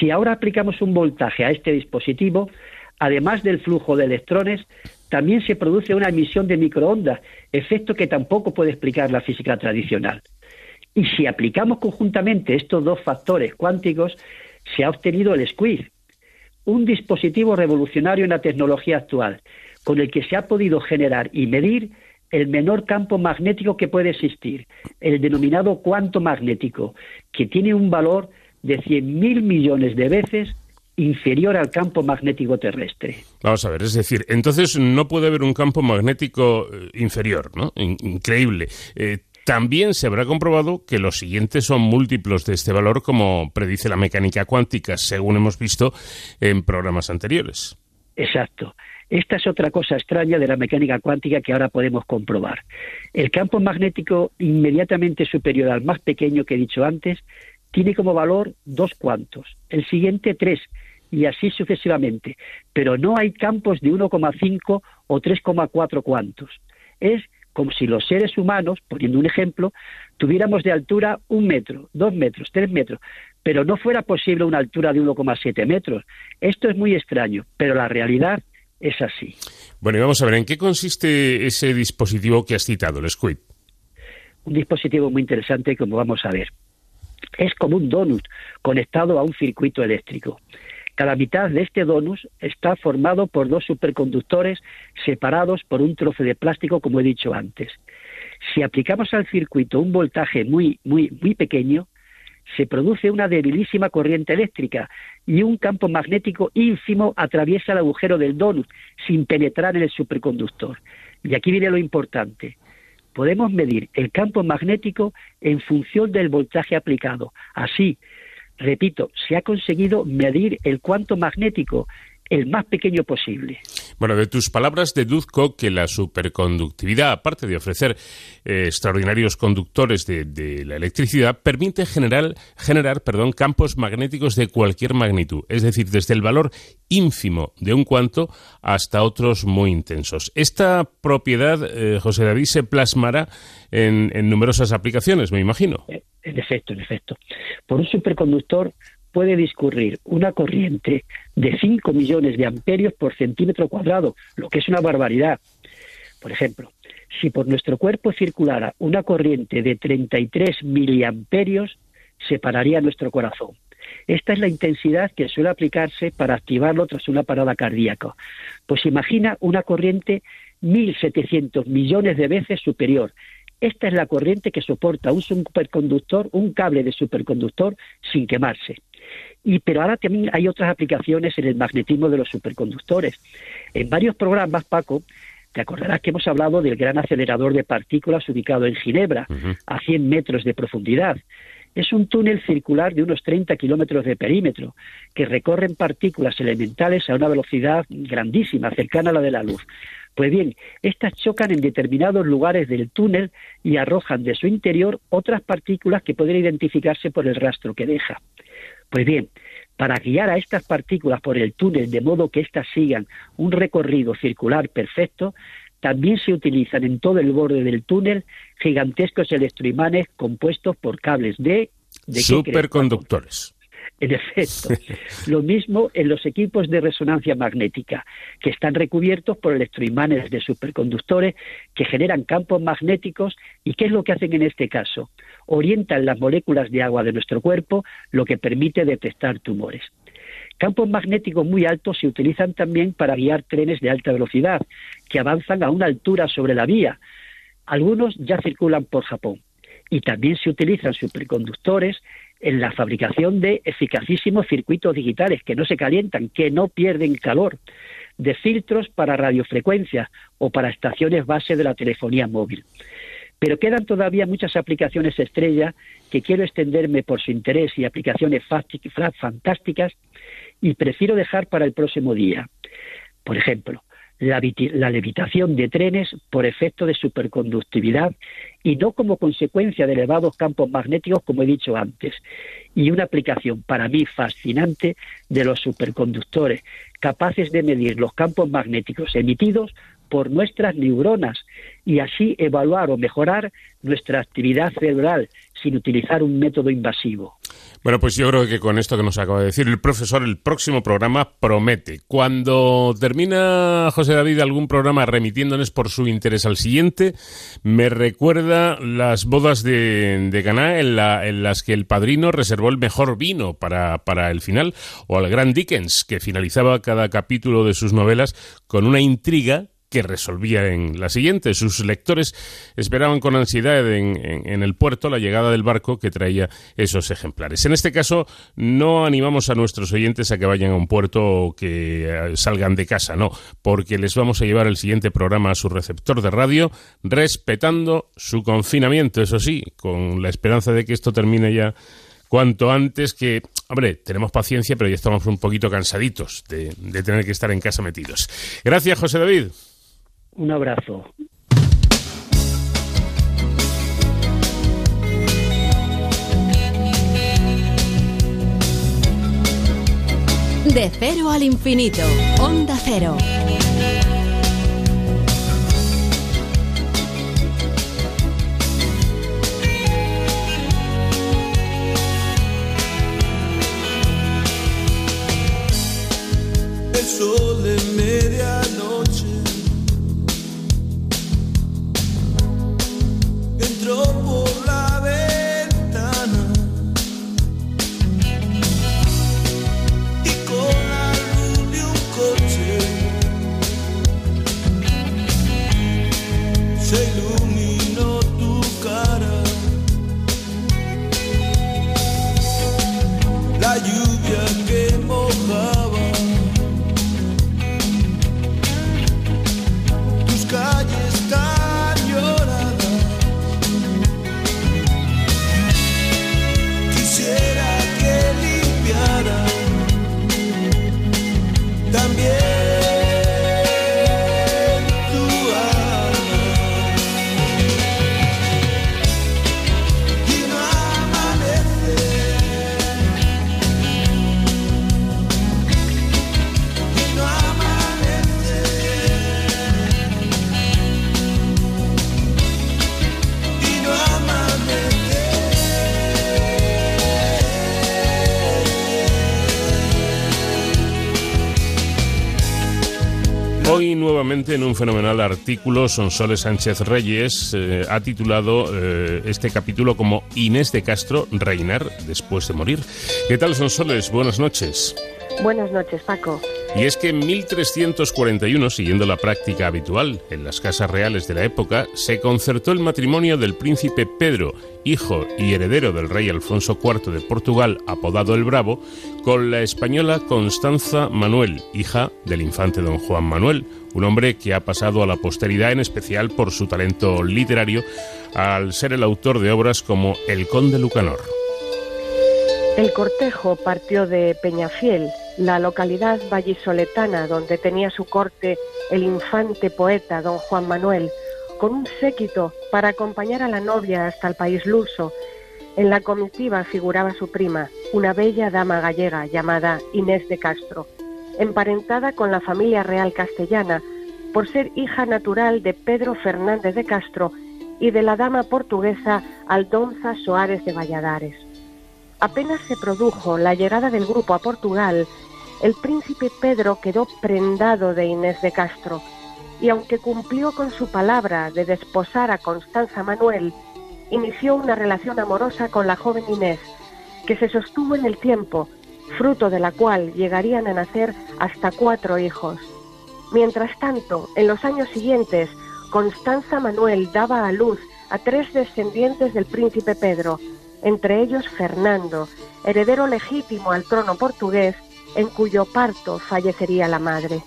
si ahora aplicamos un voltaje a este dispositivo, además del flujo de electrones, también se produce una emisión de microondas, efecto que tampoco puede explicar la física tradicional. Y si aplicamos conjuntamente estos dos factores cuánticos, se ha obtenido el squeeze, un dispositivo revolucionario en la tecnología actual, con el que se ha podido generar y medir el menor campo magnético que puede existir, el denominado cuanto magnético, que tiene un valor de 100.000 millones de veces inferior al campo magnético terrestre. Vamos a ver, es decir, entonces no puede haber un campo magnético eh, inferior, ¿no? increíble. Eh, también se habrá comprobado que los siguientes son múltiplos de este valor, como predice la mecánica cuántica, según hemos visto en programas anteriores. Exacto. Esta es otra cosa extraña de la mecánica cuántica que ahora podemos comprobar. El campo magnético inmediatamente superior al más pequeño que he dicho antes tiene como valor dos cuantos, el siguiente tres, y así sucesivamente. Pero no hay campos de 1,5 o 3,4 cuantos. Es como si los seres humanos, poniendo un ejemplo, tuviéramos de altura un metro, dos metros, tres metros, pero no fuera posible una altura de 1,7 metros. Esto es muy extraño, pero la realidad es así. Bueno, y vamos a ver, ¿en qué consiste ese dispositivo que has citado, el SQUID? Un dispositivo muy interesante, como vamos a ver. Es como un donut conectado a un circuito eléctrico. Cada mitad de este donut está formado por dos superconductores separados por un trozo de plástico, como he dicho antes. Si aplicamos al circuito un voltaje muy, muy, muy pequeño, se produce una debilísima corriente eléctrica y un campo magnético ínfimo atraviesa el agujero del donut sin penetrar en el superconductor. Y aquí viene lo importante podemos medir el campo magnético en función del voltaje aplicado. Así, repito, se ha conseguido medir el cuanto magnético el más pequeño posible. Bueno, de tus palabras deduzco que la superconductividad, aparte de ofrecer eh, extraordinarios conductores de, la electricidad, permite generar, generar perdón, campos magnéticos de cualquier magnitud, es decir, desde el valor ínfimo de un cuanto hasta otros muy intensos. Esta propiedad, eh, José David, se plasmará en, en numerosas aplicaciones, me imagino. Eh, en efecto, en efecto. Por un superconductor puede discurrir una corriente de 5 millones de amperios por centímetro cuadrado, lo que es una barbaridad. Por ejemplo, si por nuestro cuerpo circulara una corriente de 33 miliamperios, separaría nuestro corazón. Esta es la intensidad que suele aplicarse para activarlo tras una parada cardíaca. Pues imagina una corriente 1.700 millones de veces superior. Esta es la corriente que soporta un superconductor, un cable de superconductor sin quemarse. Y, pero ahora también hay otras aplicaciones en el magnetismo de los superconductores. En varios programas, Paco, te acordarás que hemos hablado del gran acelerador de partículas ubicado en Ginebra, a 100 metros de profundidad. Es un túnel circular de unos 30 kilómetros de perímetro, que recorren partículas elementales a una velocidad grandísima, cercana a la de la luz. Pues bien, estas chocan en determinados lugares del túnel y arrojan de su interior otras partículas que pueden identificarse por el rastro que deja. Pues bien, para guiar a estas partículas por el túnel de modo que éstas sigan un recorrido circular perfecto, también se utilizan en todo el borde del túnel gigantescos electroimanes compuestos por cables de... ¿de Superconductores. En efecto, lo mismo en los equipos de resonancia magnética, que están recubiertos por electroimanes de superconductores que generan campos magnéticos y ¿qué es lo que hacen en este caso? Orientan las moléculas de agua de nuestro cuerpo, lo que permite detectar tumores. Campos magnéticos muy altos se utilizan también para guiar trenes de alta velocidad, que avanzan a una altura sobre la vía. Algunos ya circulan por Japón. Y también se utilizan superconductores en la fabricación de eficacísimos circuitos digitales que no se calientan, que no pierden calor, de filtros para radiofrecuencias o para estaciones base de la telefonía móvil. Pero quedan todavía muchas aplicaciones estrella que quiero extenderme por su interés y aplicaciones fantásticas y prefiero dejar para el próximo día. Por ejemplo, la, levitación de trenes por efecto de superconductividad y no como consecuencia de elevados campos magnéticos, como he dicho antes. Y una aplicación para mí fascinante de los superconductores, capaces de medir los campos magnéticos emitidos por nuestras neuronas y así evaluar o mejorar nuestra actividad cerebral sin utilizar un método invasivo. Bueno, pues yo creo que con esto que nos acaba de decir el profesor, el próximo programa promete. Cuando termina José David algún programa remitiéndonos por su interés al siguiente, me recuerda las bodas de, de Caná en, en, las que el padrino reservó el mejor vino para, para el final, o al gran Dickens, que finalizaba cada capítulo de sus novelas con una intriga que resolvía en la siguiente. Sus lectores esperaban con ansiedad en, el puerto la llegada del barco que traía esos ejemplares. En este caso, no animamos a nuestros oyentes a que vayan a un puerto o que eh, salgan de casa, no, porque les vamos a llevar el siguiente programa a su receptor de radio, respetando su confinamiento, eso sí, con la esperanza de que esto termine ya cuanto antes que, hombre, tenemos paciencia, pero ya estamos un poquito cansaditos de tener que estar en casa metidos. Gracias, José David. Un abrazo. De cero al infinito. Onda cero. El sol de media Hoy nuevamente en un fenomenal artículo, Sonsoles Sánchez Reyes eh, ha titulado eh, este capítulo como Inés de Castro, reinar después de morir. ¿Qué tal Sonsoles? Buenas noches. Buenas noches, Paco. Y es que en 1341, siguiendo la práctica habitual en las casas reales de la época, se concertó el matrimonio del príncipe Pedro, hijo y heredero del rey Alfonso IV de Portugal, apodado el Bravo, con la española Constanza Manuel, hija del infante don Juan Manuel, un hombre que ha pasado a la posteridad en especial por su talento literario al ser el autor de obras como El Conde Lucanor. El cortejo partió de Peñafiel, la localidad vallisoletana donde tenía su corte el infante poeta don Juan Manuel, con un séquito para acompañar a la novia hasta el país luso. En la comitiva figuraba su prima, una bella dama gallega llamada Inés de Castro, emparentada con la familia real castellana por ser hija natural de Pedro Fernández de Castro y de la dama portuguesa Aldonza Soares de Valladares. Apenas se produjo la llegada del grupo a Portugal, el príncipe Pedro quedó prendado de Inés de Castro y aunque cumplió con su palabra de desposar a Constanza Manuel, inició una relación amorosa con la joven Inés, que se sostuvo en el tiempo, fruto de la cual llegarían a nacer hasta cuatro hijos. Mientras tanto, en los años siguientes, Constanza Manuel daba a luz a tres descendientes del príncipe Pedro, entre ellos Fernando, heredero legítimo al trono portugués, en cuyo parto fallecería la madre.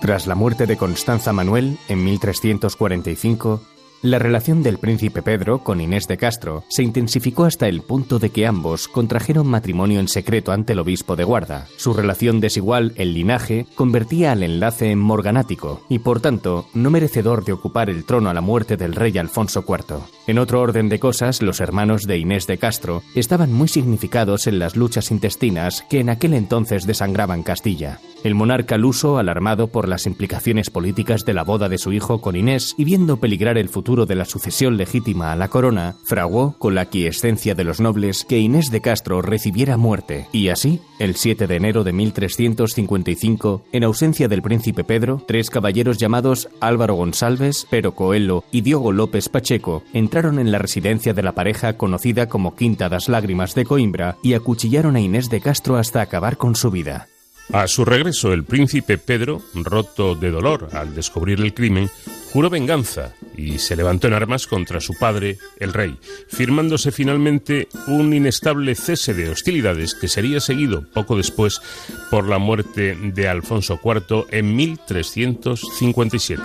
Tras la muerte de Constanza Manuel en 1345, la relación del príncipe Pedro con Inés de Castro se intensificó hasta el punto de que ambos contrajeron matrimonio en secreto ante el obispo de Guarda. Su relación desigual en linaje convertía al enlace en morganático y por tanto no merecedor de ocupar el trono a la muerte del rey Alfonso IV. En otro orden de cosas, los hermanos de Inés de Castro estaban muy significados en las luchas intestinas que en aquel entonces desangraban Castilla. El monarca luso, alarmado por las implicaciones políticas de la boda de su hijo con Inés y viendo peligrar el futuro de la sucesión legítima a la corona, fraguó, con la aquiescencia de los nobles, que Inés de Castro recibiera muerte. Y así, el 7 de enero de 1355, en ausencia del príncipe Pedro, tres caballeros llamados Álvaro González, Pero Coelho y Diogo López Pacheco entraron en la residencia de la pareja conocida como Quinta das Lágrimas de Coimbra y acuchillaron a Inés de Castro hasta acabar con su vida. A su regreso, el príncipe Pedro, roto de dolor al descubrir el crimen, juró venganza y se levantó en armas contra su padre, el rey, firmándose finalmente un inestable cese de hostilidades que sería seguido poco después por la muerte de Alfonso IV en 1357.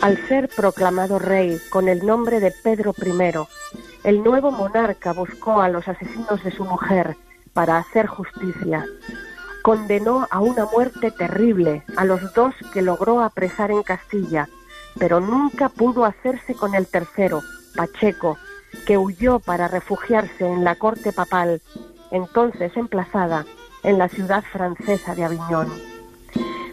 Al ser proclamado rey con el nombre de Pedro I, el nuevo monarca buscó a los asesinos de su mujer para hacer justicia condenó a una muerte terrible a los dos que logró apresar en Castilla, pero nunca pudo hacerse con el tercero, Pacheco, que huyó para refugiarse en la corte papal, entonces emplazada en la ciudad francesa de Aviñón.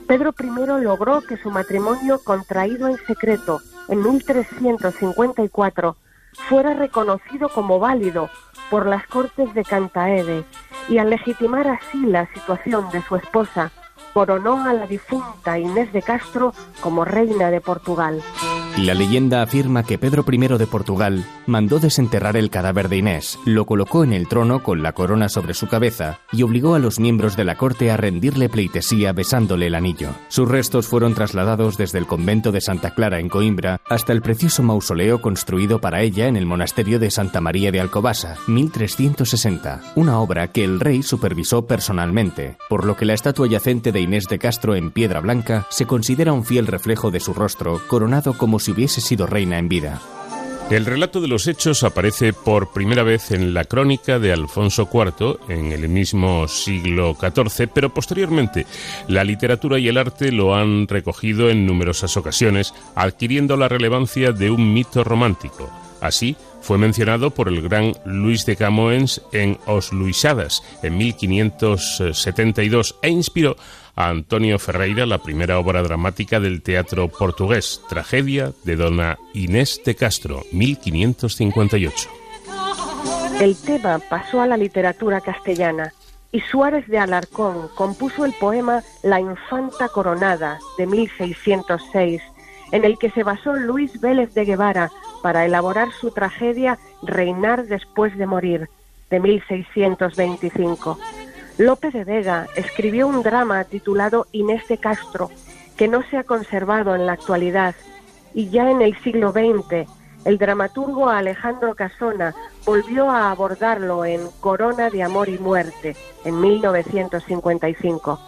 Pedro I logró que su matrimonio contraído en secreto en 1354 fuera reconocido como válido por las Cortes de Cantaede y al legitimar así la situación de su esposa, coronó a la difunta Inés de Castro como reina de Portugal. La leyenda afirma que Pedro I de Portugal mandó desenterrar el cadáver de Inés, lo colocó en el trono con la corona sobre su cabeza y obligó a los miembros de la corte a rendirle pleitesía besándole el anillo. Sus restos fueron trasladados desde el convento de Santa Clara en Coimbra hasta el precioso mausoleo construido para ella en el monasterio de Santa María de Alcobasa, 1360, una obra que el rey supervisó personalmente, por lo que la estatua yacente de Inés de Castro en piedra blanca se considera un fiel reflejo de su rostro, coronado como si hubiese sido reina en vida. El relato de los hechos aparece por primera vez en la crónica de Alfonso IV en el mismo siglo XIV, pero posteriormente la literatura y el arte lo han recogido en numerosas ocasiones, adquiriendo la relevancia de un mito romántico. Así, fue mencionado por el gran Luis de Camoens en Os Luisadas en 1572 e inspiró a Antonio Ferreira la primera obra dramática del teatro portugués, Tragedia de Dona Inés de Castro, 1558. El tema pasó a la literatura castellana y Suárez de Alarcón compuso el poema La Infanta Coronada de 1606, en el que se basó Luis Vélez de Guevara para elaborar su tragedia Reinar después de morir de 1625. Lope de Vega escribió un drama titulado Inés de Castro, que no se ha conservado en la actualidad, y ya en el siglo XX el dramaturgo Alejandro Casona volvió a abordarlo en Corona de Amor y Muerte en 1955.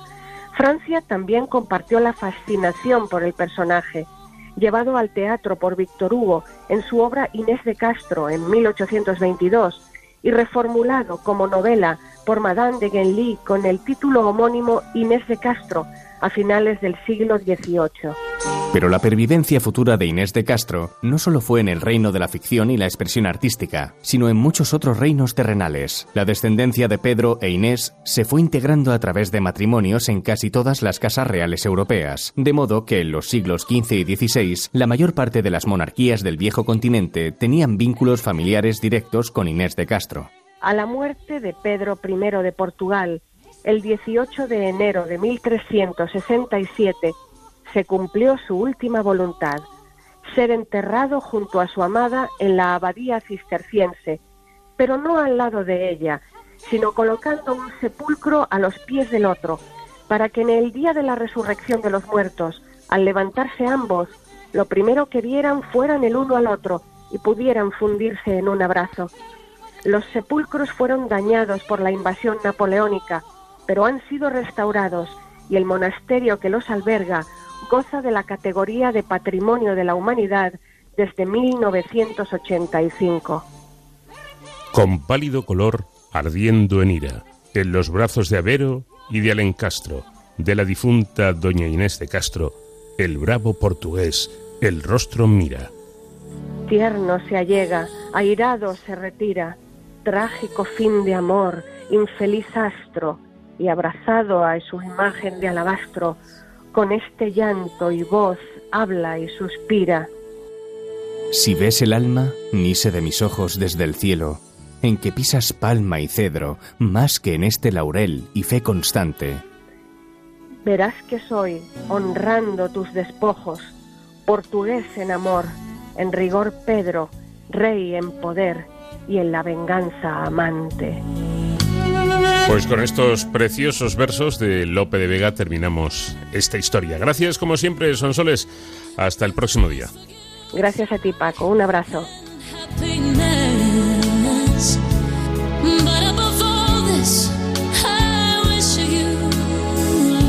Francia también compartió la fascinación por el personaje, llevado al teatro por Víctor Hugo en su obra Inés de Castro en 1822 y reformulado como novela por Madame de Genlis con el título homónimo Inés de Castro a finales del siglo XVIII. Pero la pervivencia futura de Inés de Castro no solo fue en el reino de la ficción y la expresión artística, sino en muchos otros reinos terrenales. La descendencia de Pedro e Inés se fue integrando a través de matrimonios en casi todas las casas reales europeas, de modo que en los siglos XV y XVI la mayor parte de las monarquías del viejo continente tenían vínculos familiares directos con Inés de Castro. A la muerte de Pedro I de Portugal, el 18 de enero de 1367, se cumplió su última voluntad, ser enterrado junto a su amada en la abadía cisterciense, pero no al lado de ella, sino colocando un sepulcro a los pies del otro, para que en el día de la resurrección de los muertos, al levantarse ambos, lo primero que vieran fueran el uno al otro y pudieran fundirse en un abrazo. Los sepulcros fueron dañados por la invasión napoleónica, pero han sido restaurados y el monasterio que los alberga goza de la categoría de Patrimonio de la Humanidad desde 1985. Con pálido color, ardiendo en ira, en los brazos de Avero y de Alencastro, de la difunta doña Inés de Castro, el bravo portugués, el rostro mira. Tierno se allega, airado se retira, trágico fin de amor, infeliz astro, y abrazado a su imagen de alabastro, con este llanto y voz habla y suspira. Si ves el alma, nise de mis ojos desde el cielo, en que pisas palma y cedro, más que en este laurel y fe constante. Verás que soy, honrando tus despojos, portugués en amor, en rigor Pedro, rey en poder y en la venganza amante. Pues con estos preciosos versos de Lope de Vega terminamos esta historia. Gracias como siempre, Sonsoles. Hasta el próximo día. Gracias a ti, Paco. Un abrazo.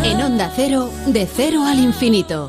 En Onda Cero, de cero al infinito.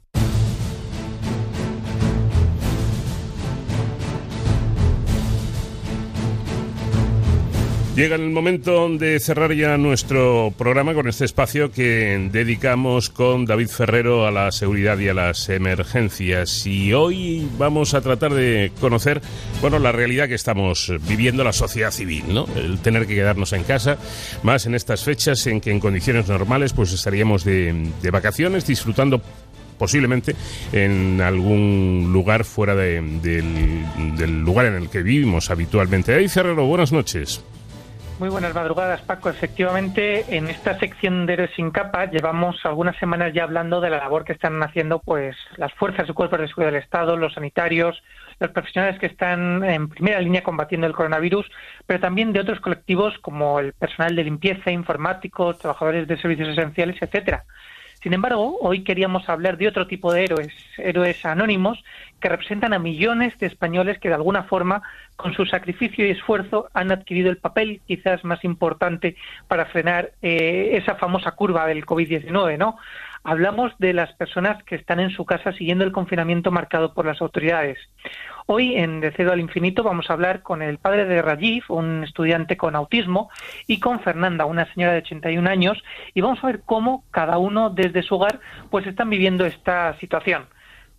Llega el momento de cerrar ya nuestro programa con este espacio que dedicamos con David Ferrero a la seguridad y a las emergencias. Y hoy vamos a tratar de conocer, bueno, la realidad que estamos viviendo la sociedad civil, ¿no? El tener que quedarnos en casa, más en estas fechas en que en condiciones normales pues estaríamos de, de vacaciones disfrutando posiblemente en algún lugar fuera de, del, del lugar en el que vivimos habitualmente. David Ferrero, buenas noches. Muy buenas madrugadas, Paco. Efectivamente, en esta sección de Héroes sin capa llevamos algunas semanas ya hablando de la labor que están haciendo pues las fuerzas y cuerpos de seguridad del Estado, los sanitarios, los profesionales que están en primera línea combatiendo el coronavirus, pero también de otros colectivos como el personal de limpieza, informáticos, trabajadores de servicios esenciales, etcétera. Sin embargo, hoy queríamos hablar de otro tipo de héroes, héroes anónimos que representan a millones de españoles que de alguna forma, con su sacrificio y esfuerzo, han adquirido el papel quizás más importante para frenar eh, esa famosa curva del COVID-19, ¿no? Hablamos de las personas que están en su casa siguiendo el confinamiento marcado por las autoridades. Hoy en De Cedo al Infinito vamos a hablar con el padre de Rajiv, un estudiante con autismo, y con Fernanda, una señora de 81 años, y vamos a ver cómo cada uno desde su hogar pues están viviendo esta situación.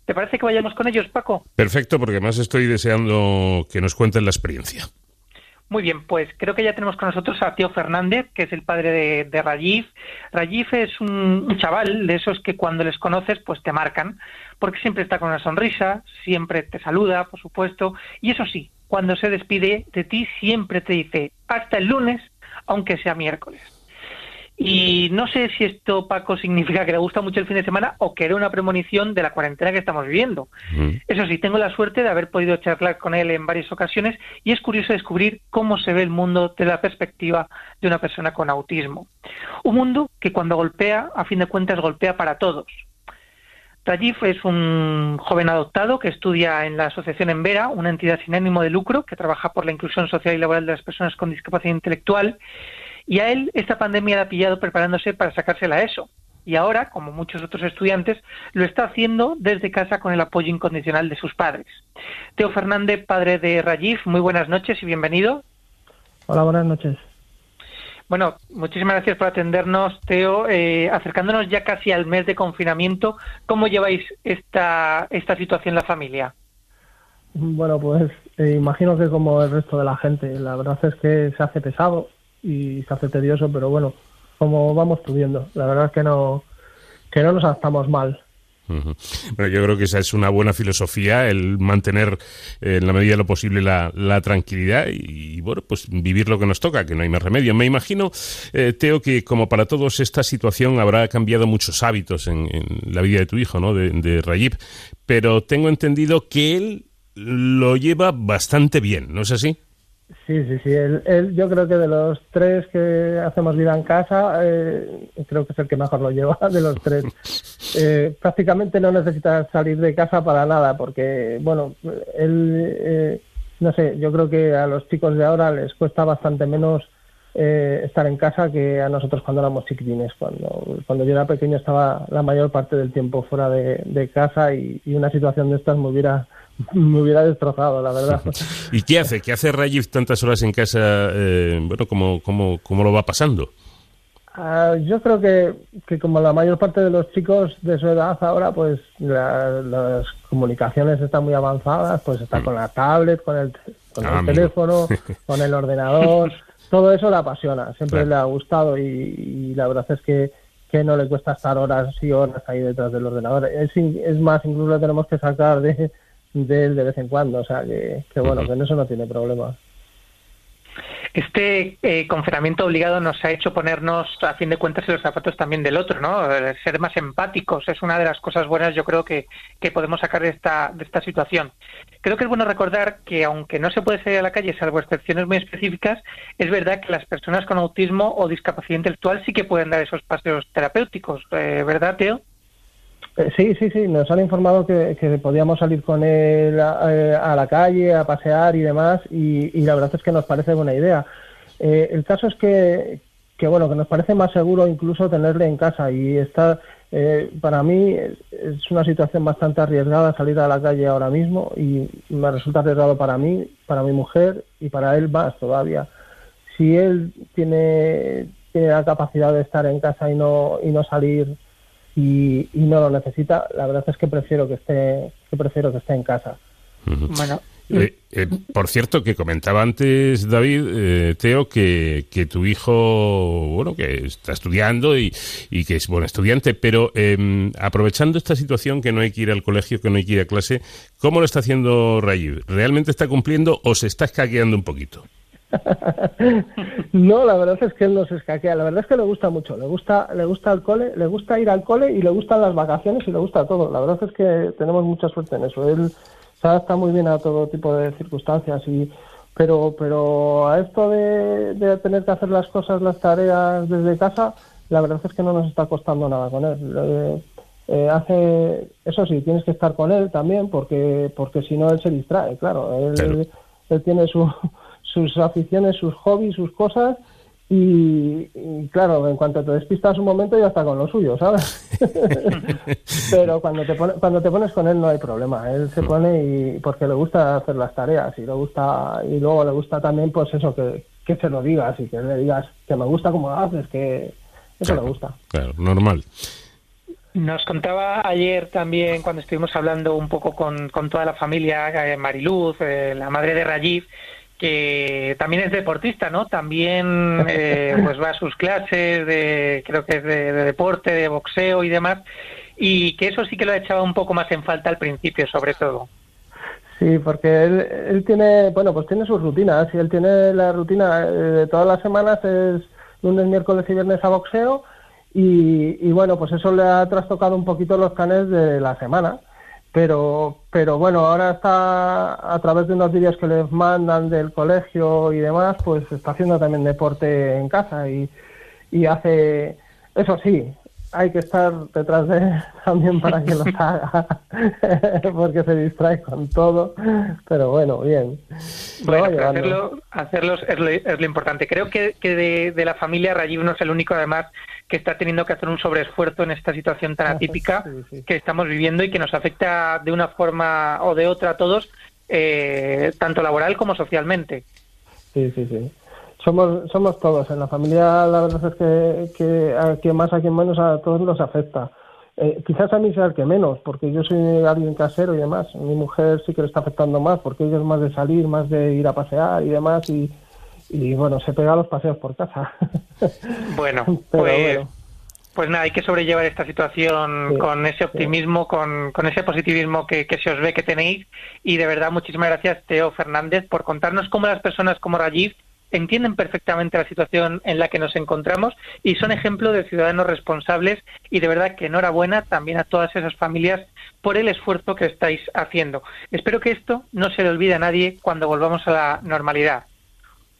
¿Te parece que vayamos con ellos, Paco? Perfecto, porque además estoy deseando que nos cuenten la experiencia. Muy bien, pues creo que ya tenemos con nosotros a Tío Fernández, que es el padre de, de Rajiv. Rajiv es un, un, chaval de esos que cuando les conoces, pues te marcan, porque siempre está con una sonrisa, siempre te saluda, por supuesto, y eso sí, cuando se despide de ti, siempre te dice hasta el lunes, aunque sea miércoles. Y no sé si esto, Paco, significa que le gusta mucho el fin de semana o que era una premonición de la cuarentena que estamos viviendo. Mm. Eso sí, tengo la suerte de haber podido charlar con él en varias ocasiones y es curioso descubrir cómo se ve el mundo desde la perspectiva de una persona con autismo. Un mundo que cuando golpea, a fin de cuentas, golpea para todos. Rajiv es un joven adoptado que estudia en la Asociación Embera, una entidad sin ánimo de lucro que trabaja por la inclusión social y laboral de las personas con discapacidad intelectual y a él esta pandemia le ha pillado preparándose para sacársela a eso. Y ahora, como muchos otros estudiantes, lo está haciendo desde casa con el apoyo incondicional de sus padres. Teo Fernández, padre de Rajiv, muy buenas noches y bienvenido. Hola, buenas noches. Bueno, muchísimas gracias por atendernos, Teo. Eh, acercándonos ya casi al mes de confinamiento, ¿cómo lleváis esta, esta situación la familia? Bueno, pues eh, imagino que como el resto de la gente, la verdad es que se hace pesado y se hace tedioso, pero bueno, como vamos pudiendo. La verdad es que no, que no nos adaptamos mal. Bueno, yo creo que esa es una buena filosofía, el mantener eh, en la medida de lo posible la, tranquilidad y, bueno, pues vivir lo que nos toca, que no hay más remedio. Me imagino, eh, Teo, que como para todos esta situación habrá cambiado muchos hábitos en, en la vida de tu hijo, ¿no? De, de Rayib, pero tengo entendido que él lo lleva bastante bien, ¿no es así? Sí, sí, sí. Él, yo creo que de los tres que hacemos vida en casa, eh, creo que es el que mejor lo lleva de los tres. [LAUGHS] Eh, prácticamente no necesita salir de casa para nada, porque, bueno, él, eh, no sé, yo creo que a los chicos de ahora les cuesta bastante menos eh, estar en casa que a nosotros cuando éramos chiquitines. Cuando, cuando yo era pequeño estaba la mayor parte del tiempo fuera de, de casa y, y una situación de estas me hubiera me hubiera destrozado, la verdad. [LAUGHS] ¿Y qué hace? ¿Qué hace Rajiv tantas horas en casa? Eh, bueno, ¿cómo, cómo, cómo lo va pasando? Uh, yo creo que, que como la mayor parte de los chicos de su edad ahora, pues la, las comunicaciones están muy avanzadas, pues está mm. con la tablet, con el, con ah, el teléfono, [LAUGHS] con el ordenador, todo eso le apasiona, siempre claro. le ha gustado y, y, la verdad es que, que no le cuesta estar horas y horas ahí detrás del ordenador. Es, es más, incluso lo tenemos que sacar de, de él de vez en cuando, o sea que, que bueno, que en eso no tiene problema. Este eh, confinamiento obligado nos ha hecho ponernos, a fin de cuentas, en los zapatos también del otro, ¿no? Ser más empáticos es una de las cosas buenas, yo creo, que, que podemos sacar de esta, de esta situación. Creo que es bueno recordar que, aunque no se puede salir a la calle, salvo excepciones muy específicas, es verdad que las personas con autismo o discapacidad intelectual sí que pueden dar esos paseos terapéuticos, eh, ¿verdad, Teo? Eh, sí, sí, sí, nos han informado que, que podíamos salir con él a, eh, a, la calle, a pasear y demás, y, y, la verdad es que nos parece buena idea. Eh, el caso es que, que, bueno, que nos parece más seguro incluso tenerle en casa y está, Eh, para mí es, una situación bastante arriesgada salir a la calle ahora mismo y me resulta arriesgado para mí, para mi mujer y para él más todavía. Si él tiene, tiene la capacidad de estar en casa y no, y no salir y, y no lo necesita, la verdad es que prefiero que esté, que prefiero que esté en casa. Bueno, eh, eh, por cierto, que comentaba antes David, eh, Teo, que, que, tu hijo, bueno, que está estudiando y, y que es buen estudiante, pero eh, aprovechando esta situación que no hay que ir al colegio, que no hay que ir a clase, ¿cómo lo está haciendo Rayiv? ¿Realmente está cumpliendo o se está escaqueando un poquito? [LAUGHS] no, la verdad es que él no se escaquea. La verdad es que le gusta mucho. Le gusta, le gusta el cole, le gusta ir al cole y le gustan las vacaciones y le gusta todo. La verdad es que tenemos mucha suerte en eso. Él se adapta muy bien a todo tipo de circunstancias y pero pero a esto de, de tener que hacer las cosas, las tareas desde casa, la verdad es que no nos está costando nada con él. Eh, eh, hace eso sí, tienes que estar con él también porque porque si no él se distrae, claro. Él, Claro. él tiene su, sus aficiones, sus hobbies, sus cosas y, y, claro, en cuanto te despistas un momento ya está con lo suyo, ¿sabes? [LAUGHS] Pero cuando te, pone- cuando te pones con él no hay problema. Él se pone y porque le gusta hacer las tareas y le gusta y luego le gusta también pues eso que, que se lo digas y que le digas que me gusta como lo haces, que eso le gusta. Claro, normal. Nos contaba ayer también, cuando estuvimos hablando un poco con, con toda la familia, eh, Mariluz, eh, la madre de Rajiv, que también es deportista, ¿no? También eh, pues va a sus clases, de, creo que es de, de deporte, de boxeo y demás, y que eso sí que lo echaba un poco más en falta al principio, sobre todo. Sí, porque él, él tiene, bueno, pues tiene sus rutinas. Y él tiene la rutina eh, de todas las semanas es lunes, miércoles y viernes a boxeo. Y, y bueno, pues eso le ha trastocado un poquito los planes de la semana. Pero, pero bueno, ahora está a través de unos vídeos que les mandan del colegio y demás, pues está haciendo también deporte en casa y, y hace, eso sí, hay que estar detrás de él [LAUGHS] también para que los haga, [LAUGHS] porque se distrae con todo, pero bueno, bien. Bueno, pero hacerlo, hacerlos es lo, es lo importante. Creo que, que de, de la familia Rajiv no es el único, además, que está teniendo que hacer un sobreesfuerzo en esta situación tan [LAUGHS] atípica que estamos viviendo y que nos afecta de una forma o de otra a todos, eh, tanto laboral como socialmente. Sí, sí, sí. Somos, somos todos. En la familia la verdad es que, que a quien más, a quien menos, a todos nos afecta. Eh, quizás a mí sea el que menos, porque yo soy alguien casero y demás. Mi mujer sí que le está afectando más, porque ella es más de salir, más de ir a pasear y demás. Y, y bueno, se pega a los paseos por casa. [LAUGHS] Bueno, pues, bueno. pues nada, hay que sobrellevar esta situación Sí, con ese optimismo, con, con ese positivismo que, que se os ve que tenéis. Y de verdad, muchísimas gracias, Teo Fernández, por contarnos cómo las personas como Rajiv entienden perfectamente la situación en la que nos encontramos y son ejemplo de ciudadanos responsables y de verdad que enhorabuena también a todas esas familias por el esfuerzo que estáis haciendo. Espero que esto no se le olvide a nadie cuando volvamos a la normalidad.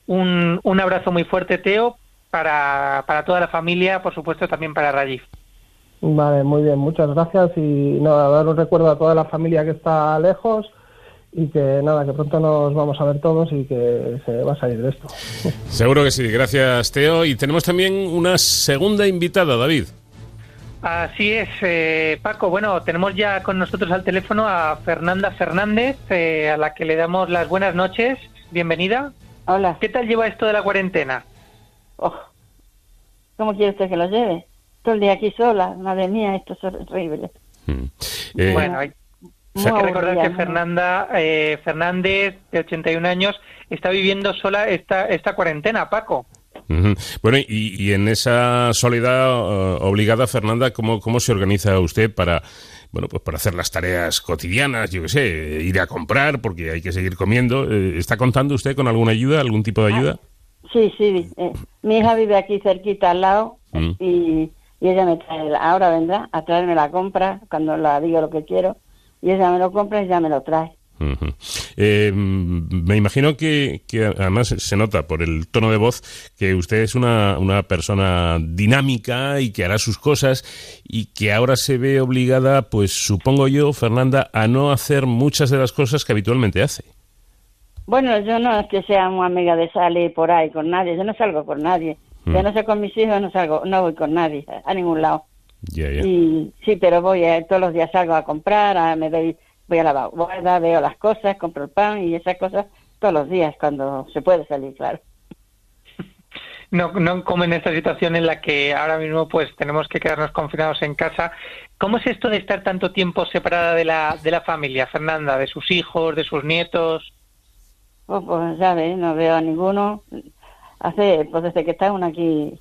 Un, un abrazo muy fuerte, Teo, para, para toda la familia, por supuesto también para Rajiv. Vale, muy bien, muchas gracias. Y nada, dar un recuerdo a toda la familia que está lejos y que nada, que pronto nos vamos a ver todos y que se va a salir de esto. [LAUGHS] Seguro que sí. Gracias, Teo. Y tenemos también una segunda invitada, David. Así es, eh, Paco. Bueno, tenemos ya con nosotros al teléfono a Fernanda Fernández, eh, a la que le damos las buenas noches. Bienvenida. Hola. ¿Qué tal lleva esto de la cuarentena? Oh, ¿Cómo quiere usted que lo lleve? Todo el día aquí sola. Madre mía, esto es horrible. Eh, bueno, hay, Muy hay que recordar aburrida, que Fernanda eh, Fernández, de 81 años, está viviendo sola esta, esta cuarentena, Paco. Bueno, y, y en esa soledad eh, obligada, Fernanda, ¿cómo, ¿cómo se organiza usted para, bueno, pues para hacer las tareas cotidianas, yo qué sé, ir a comprar porque hay que seguir comiendo? Eh, ¿Está contando usted con alguna ayuda, algún tipo de ayuda? Sí, sí. eh, mi hija vive aquí cerquita al lado Mm. y, y ella me trae, ahora vendrá a traerme la compra cuando la digo lo que quiero y ella me lo compra y ya me lo trae. Eh, me imagino que, que además se nota por el tono de voz que usted es una, una persona dinámica y que hará sus cosas y que ahora se ve obligada, pues supongo yo, Fernanda, a no hacer muchas de las cosas que habitualmente hace. Bueno, yo no es que sea una amiga de salir por ahí con nadie, yo no salgo con nadie. Mm. Yo no sé con mis hijos, no salgo, no voy con nadie a ningún lado. Y sí, pero voy a, todos los días salgo a comprar, me doy, voy a la vanguardia, veo las cosas, compro el pan y esas cosas todos los días cuando se puede salir, claro. [LAUGHS] No, no como en esta situación en la que ahora mismo pues tenemos que quedarnos confinados en casa. ¿Cómo es esto de estar tanto tiempo separada de la, de la familia, Fernanda, de sus hijos, de sus nietos? Oh, pues ya ves, no veo a ninguno. Hace, pues desde que está uno aquí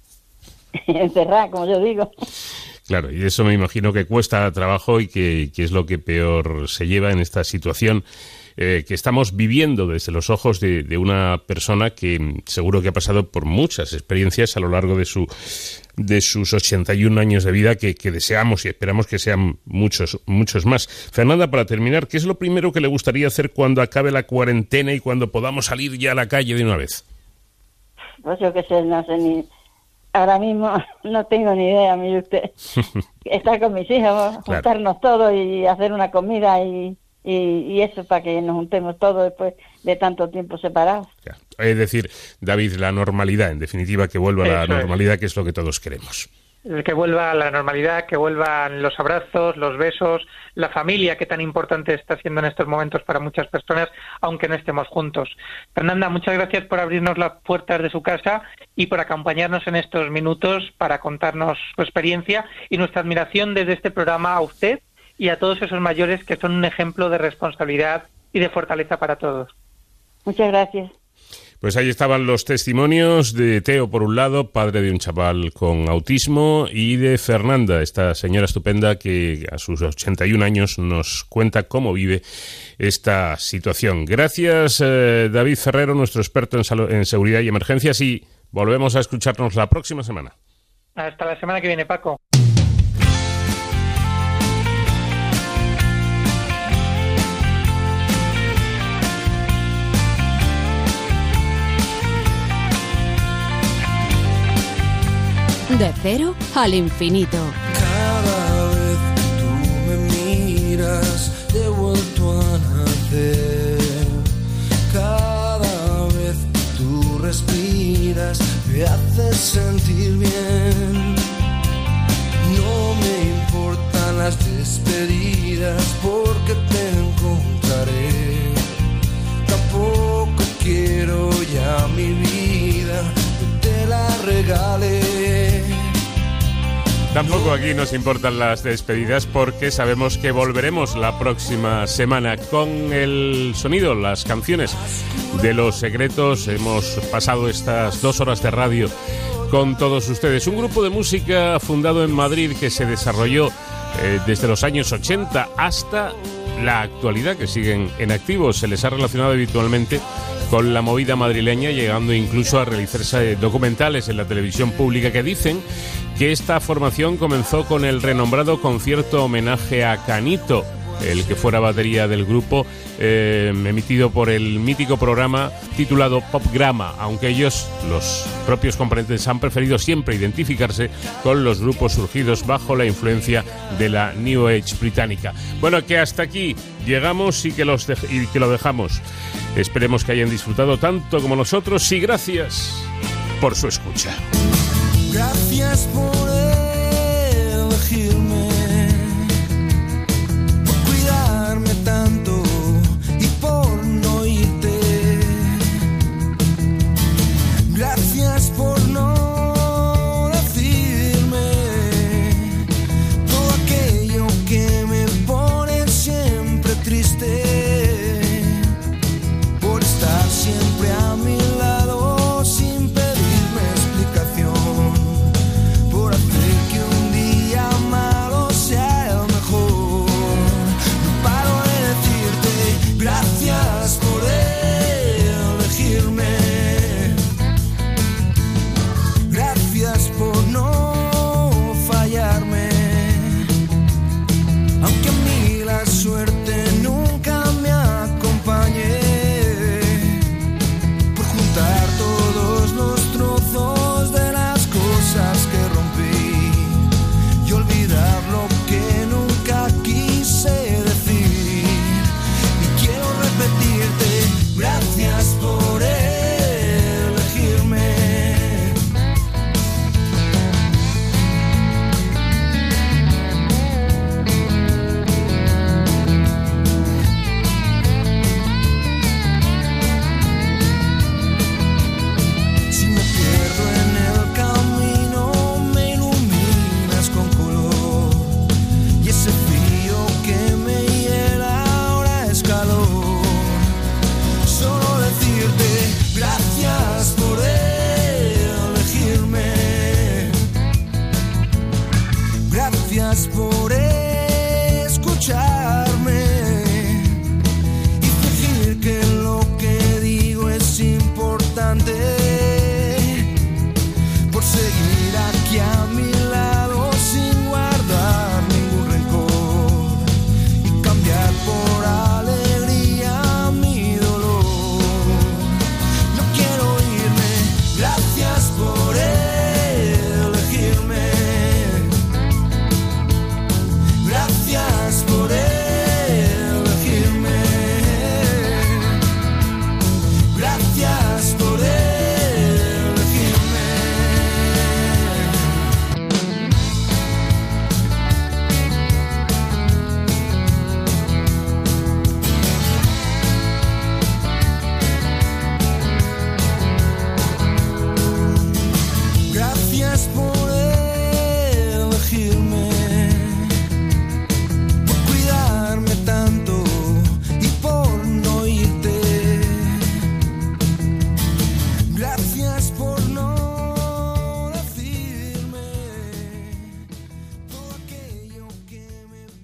[LAUGHS] encerrada, como yo digo. Claro, y eso me imagino que cuesta trabajo y que, es lo que peor se lleva en esta situación eh, que estamos viviendo desde los ojos de, una persona que seguro que ha pasado por muchas experiencias a lo largo de su de sus 81 años de vida que, deseamos y esperamos que sean muchos muchos más. Fernanda, para terminar, ¿qué es lo primero que le gustaría hacer cuando acabe la cuarentena y cuando podamos salir ya a la calle de una vez? Pues yo que sé, no sé ni ahora mismo [LAUGHS] no tengo ni idea, mire usted. [LAUGHS] Estar con mis hijos, juntarnos todos y hacer una comida y, y, eso para que nos juntemos todos después de tanto tiempo separados. Es decir, David, la normalidad, en definitiva, que vuelva a la normalidad, que es lo que todos queremos que vuelva a la normalidad, que vuelvan los abrazos, los besos, la familia que tan importante está siendo en estos momentos para muchas personas, aunque no estemos juntos. Fernanda, muchas gracias por abrirnos las puertas de su casa y por acompañarnos en estos minutos para contarnos su experiencia y nuestra admiración desde este programa a usted y a todos esos mayores que son un ejemplo de responsabilidad y de fortaleza para todos. Muchas gracias. Pues ahí estaban los testimonios de Teo, por un lado, padre de un chaval con autismo, y de Fernanda, esta señora estupenda que a sus 81 años nos cuenta cómo vive esta situación. Gracias, eh, David Ferrero, nuestro experto en, en seguridad y emergencias, y volvemos a escucharnos la próxima semana. Hasta la semana que viene, Paco. De cero al infinito. Cada vez que tú me miras, he vuelto a nacer. Cada vez que tú respiras, me haces sentir bien. No me importan las despedidas porque te encontraré. Tampoco quiero ya mi vida, te la regalé. Tampoco aquí nos importan las despedidas porque sabemos que volveremos la próxima semana con el sonido, las canciones de los secretos. Hemos pasado estas dos horas de radio con todos ustedes. Un grupo de música fundado en Madrid que se desarrolló eh, desde los años 80 hasta la actualidad, que siguen en activo. Se les ha relacionado habitualmente con la movida madrileña, llegando incluso a realizarse documentales en la televisión pública que dicen que esta formación comenzó con el renombrado concierto homenaje a Canito, el que fuera batería del grupo, eh, emitido por el mítico programa titulado Popgrama, aunque ellos, los propios componentes, han preferido siempre identificarse con los grupos surgidos bajo la influencia de la New Age británica. Bueno, que hasta aquí llegamos y que, los y que lo dejamos. Esperemos que hayan disfrutado tanto como nosotros y gracias por su escucha. Gracias por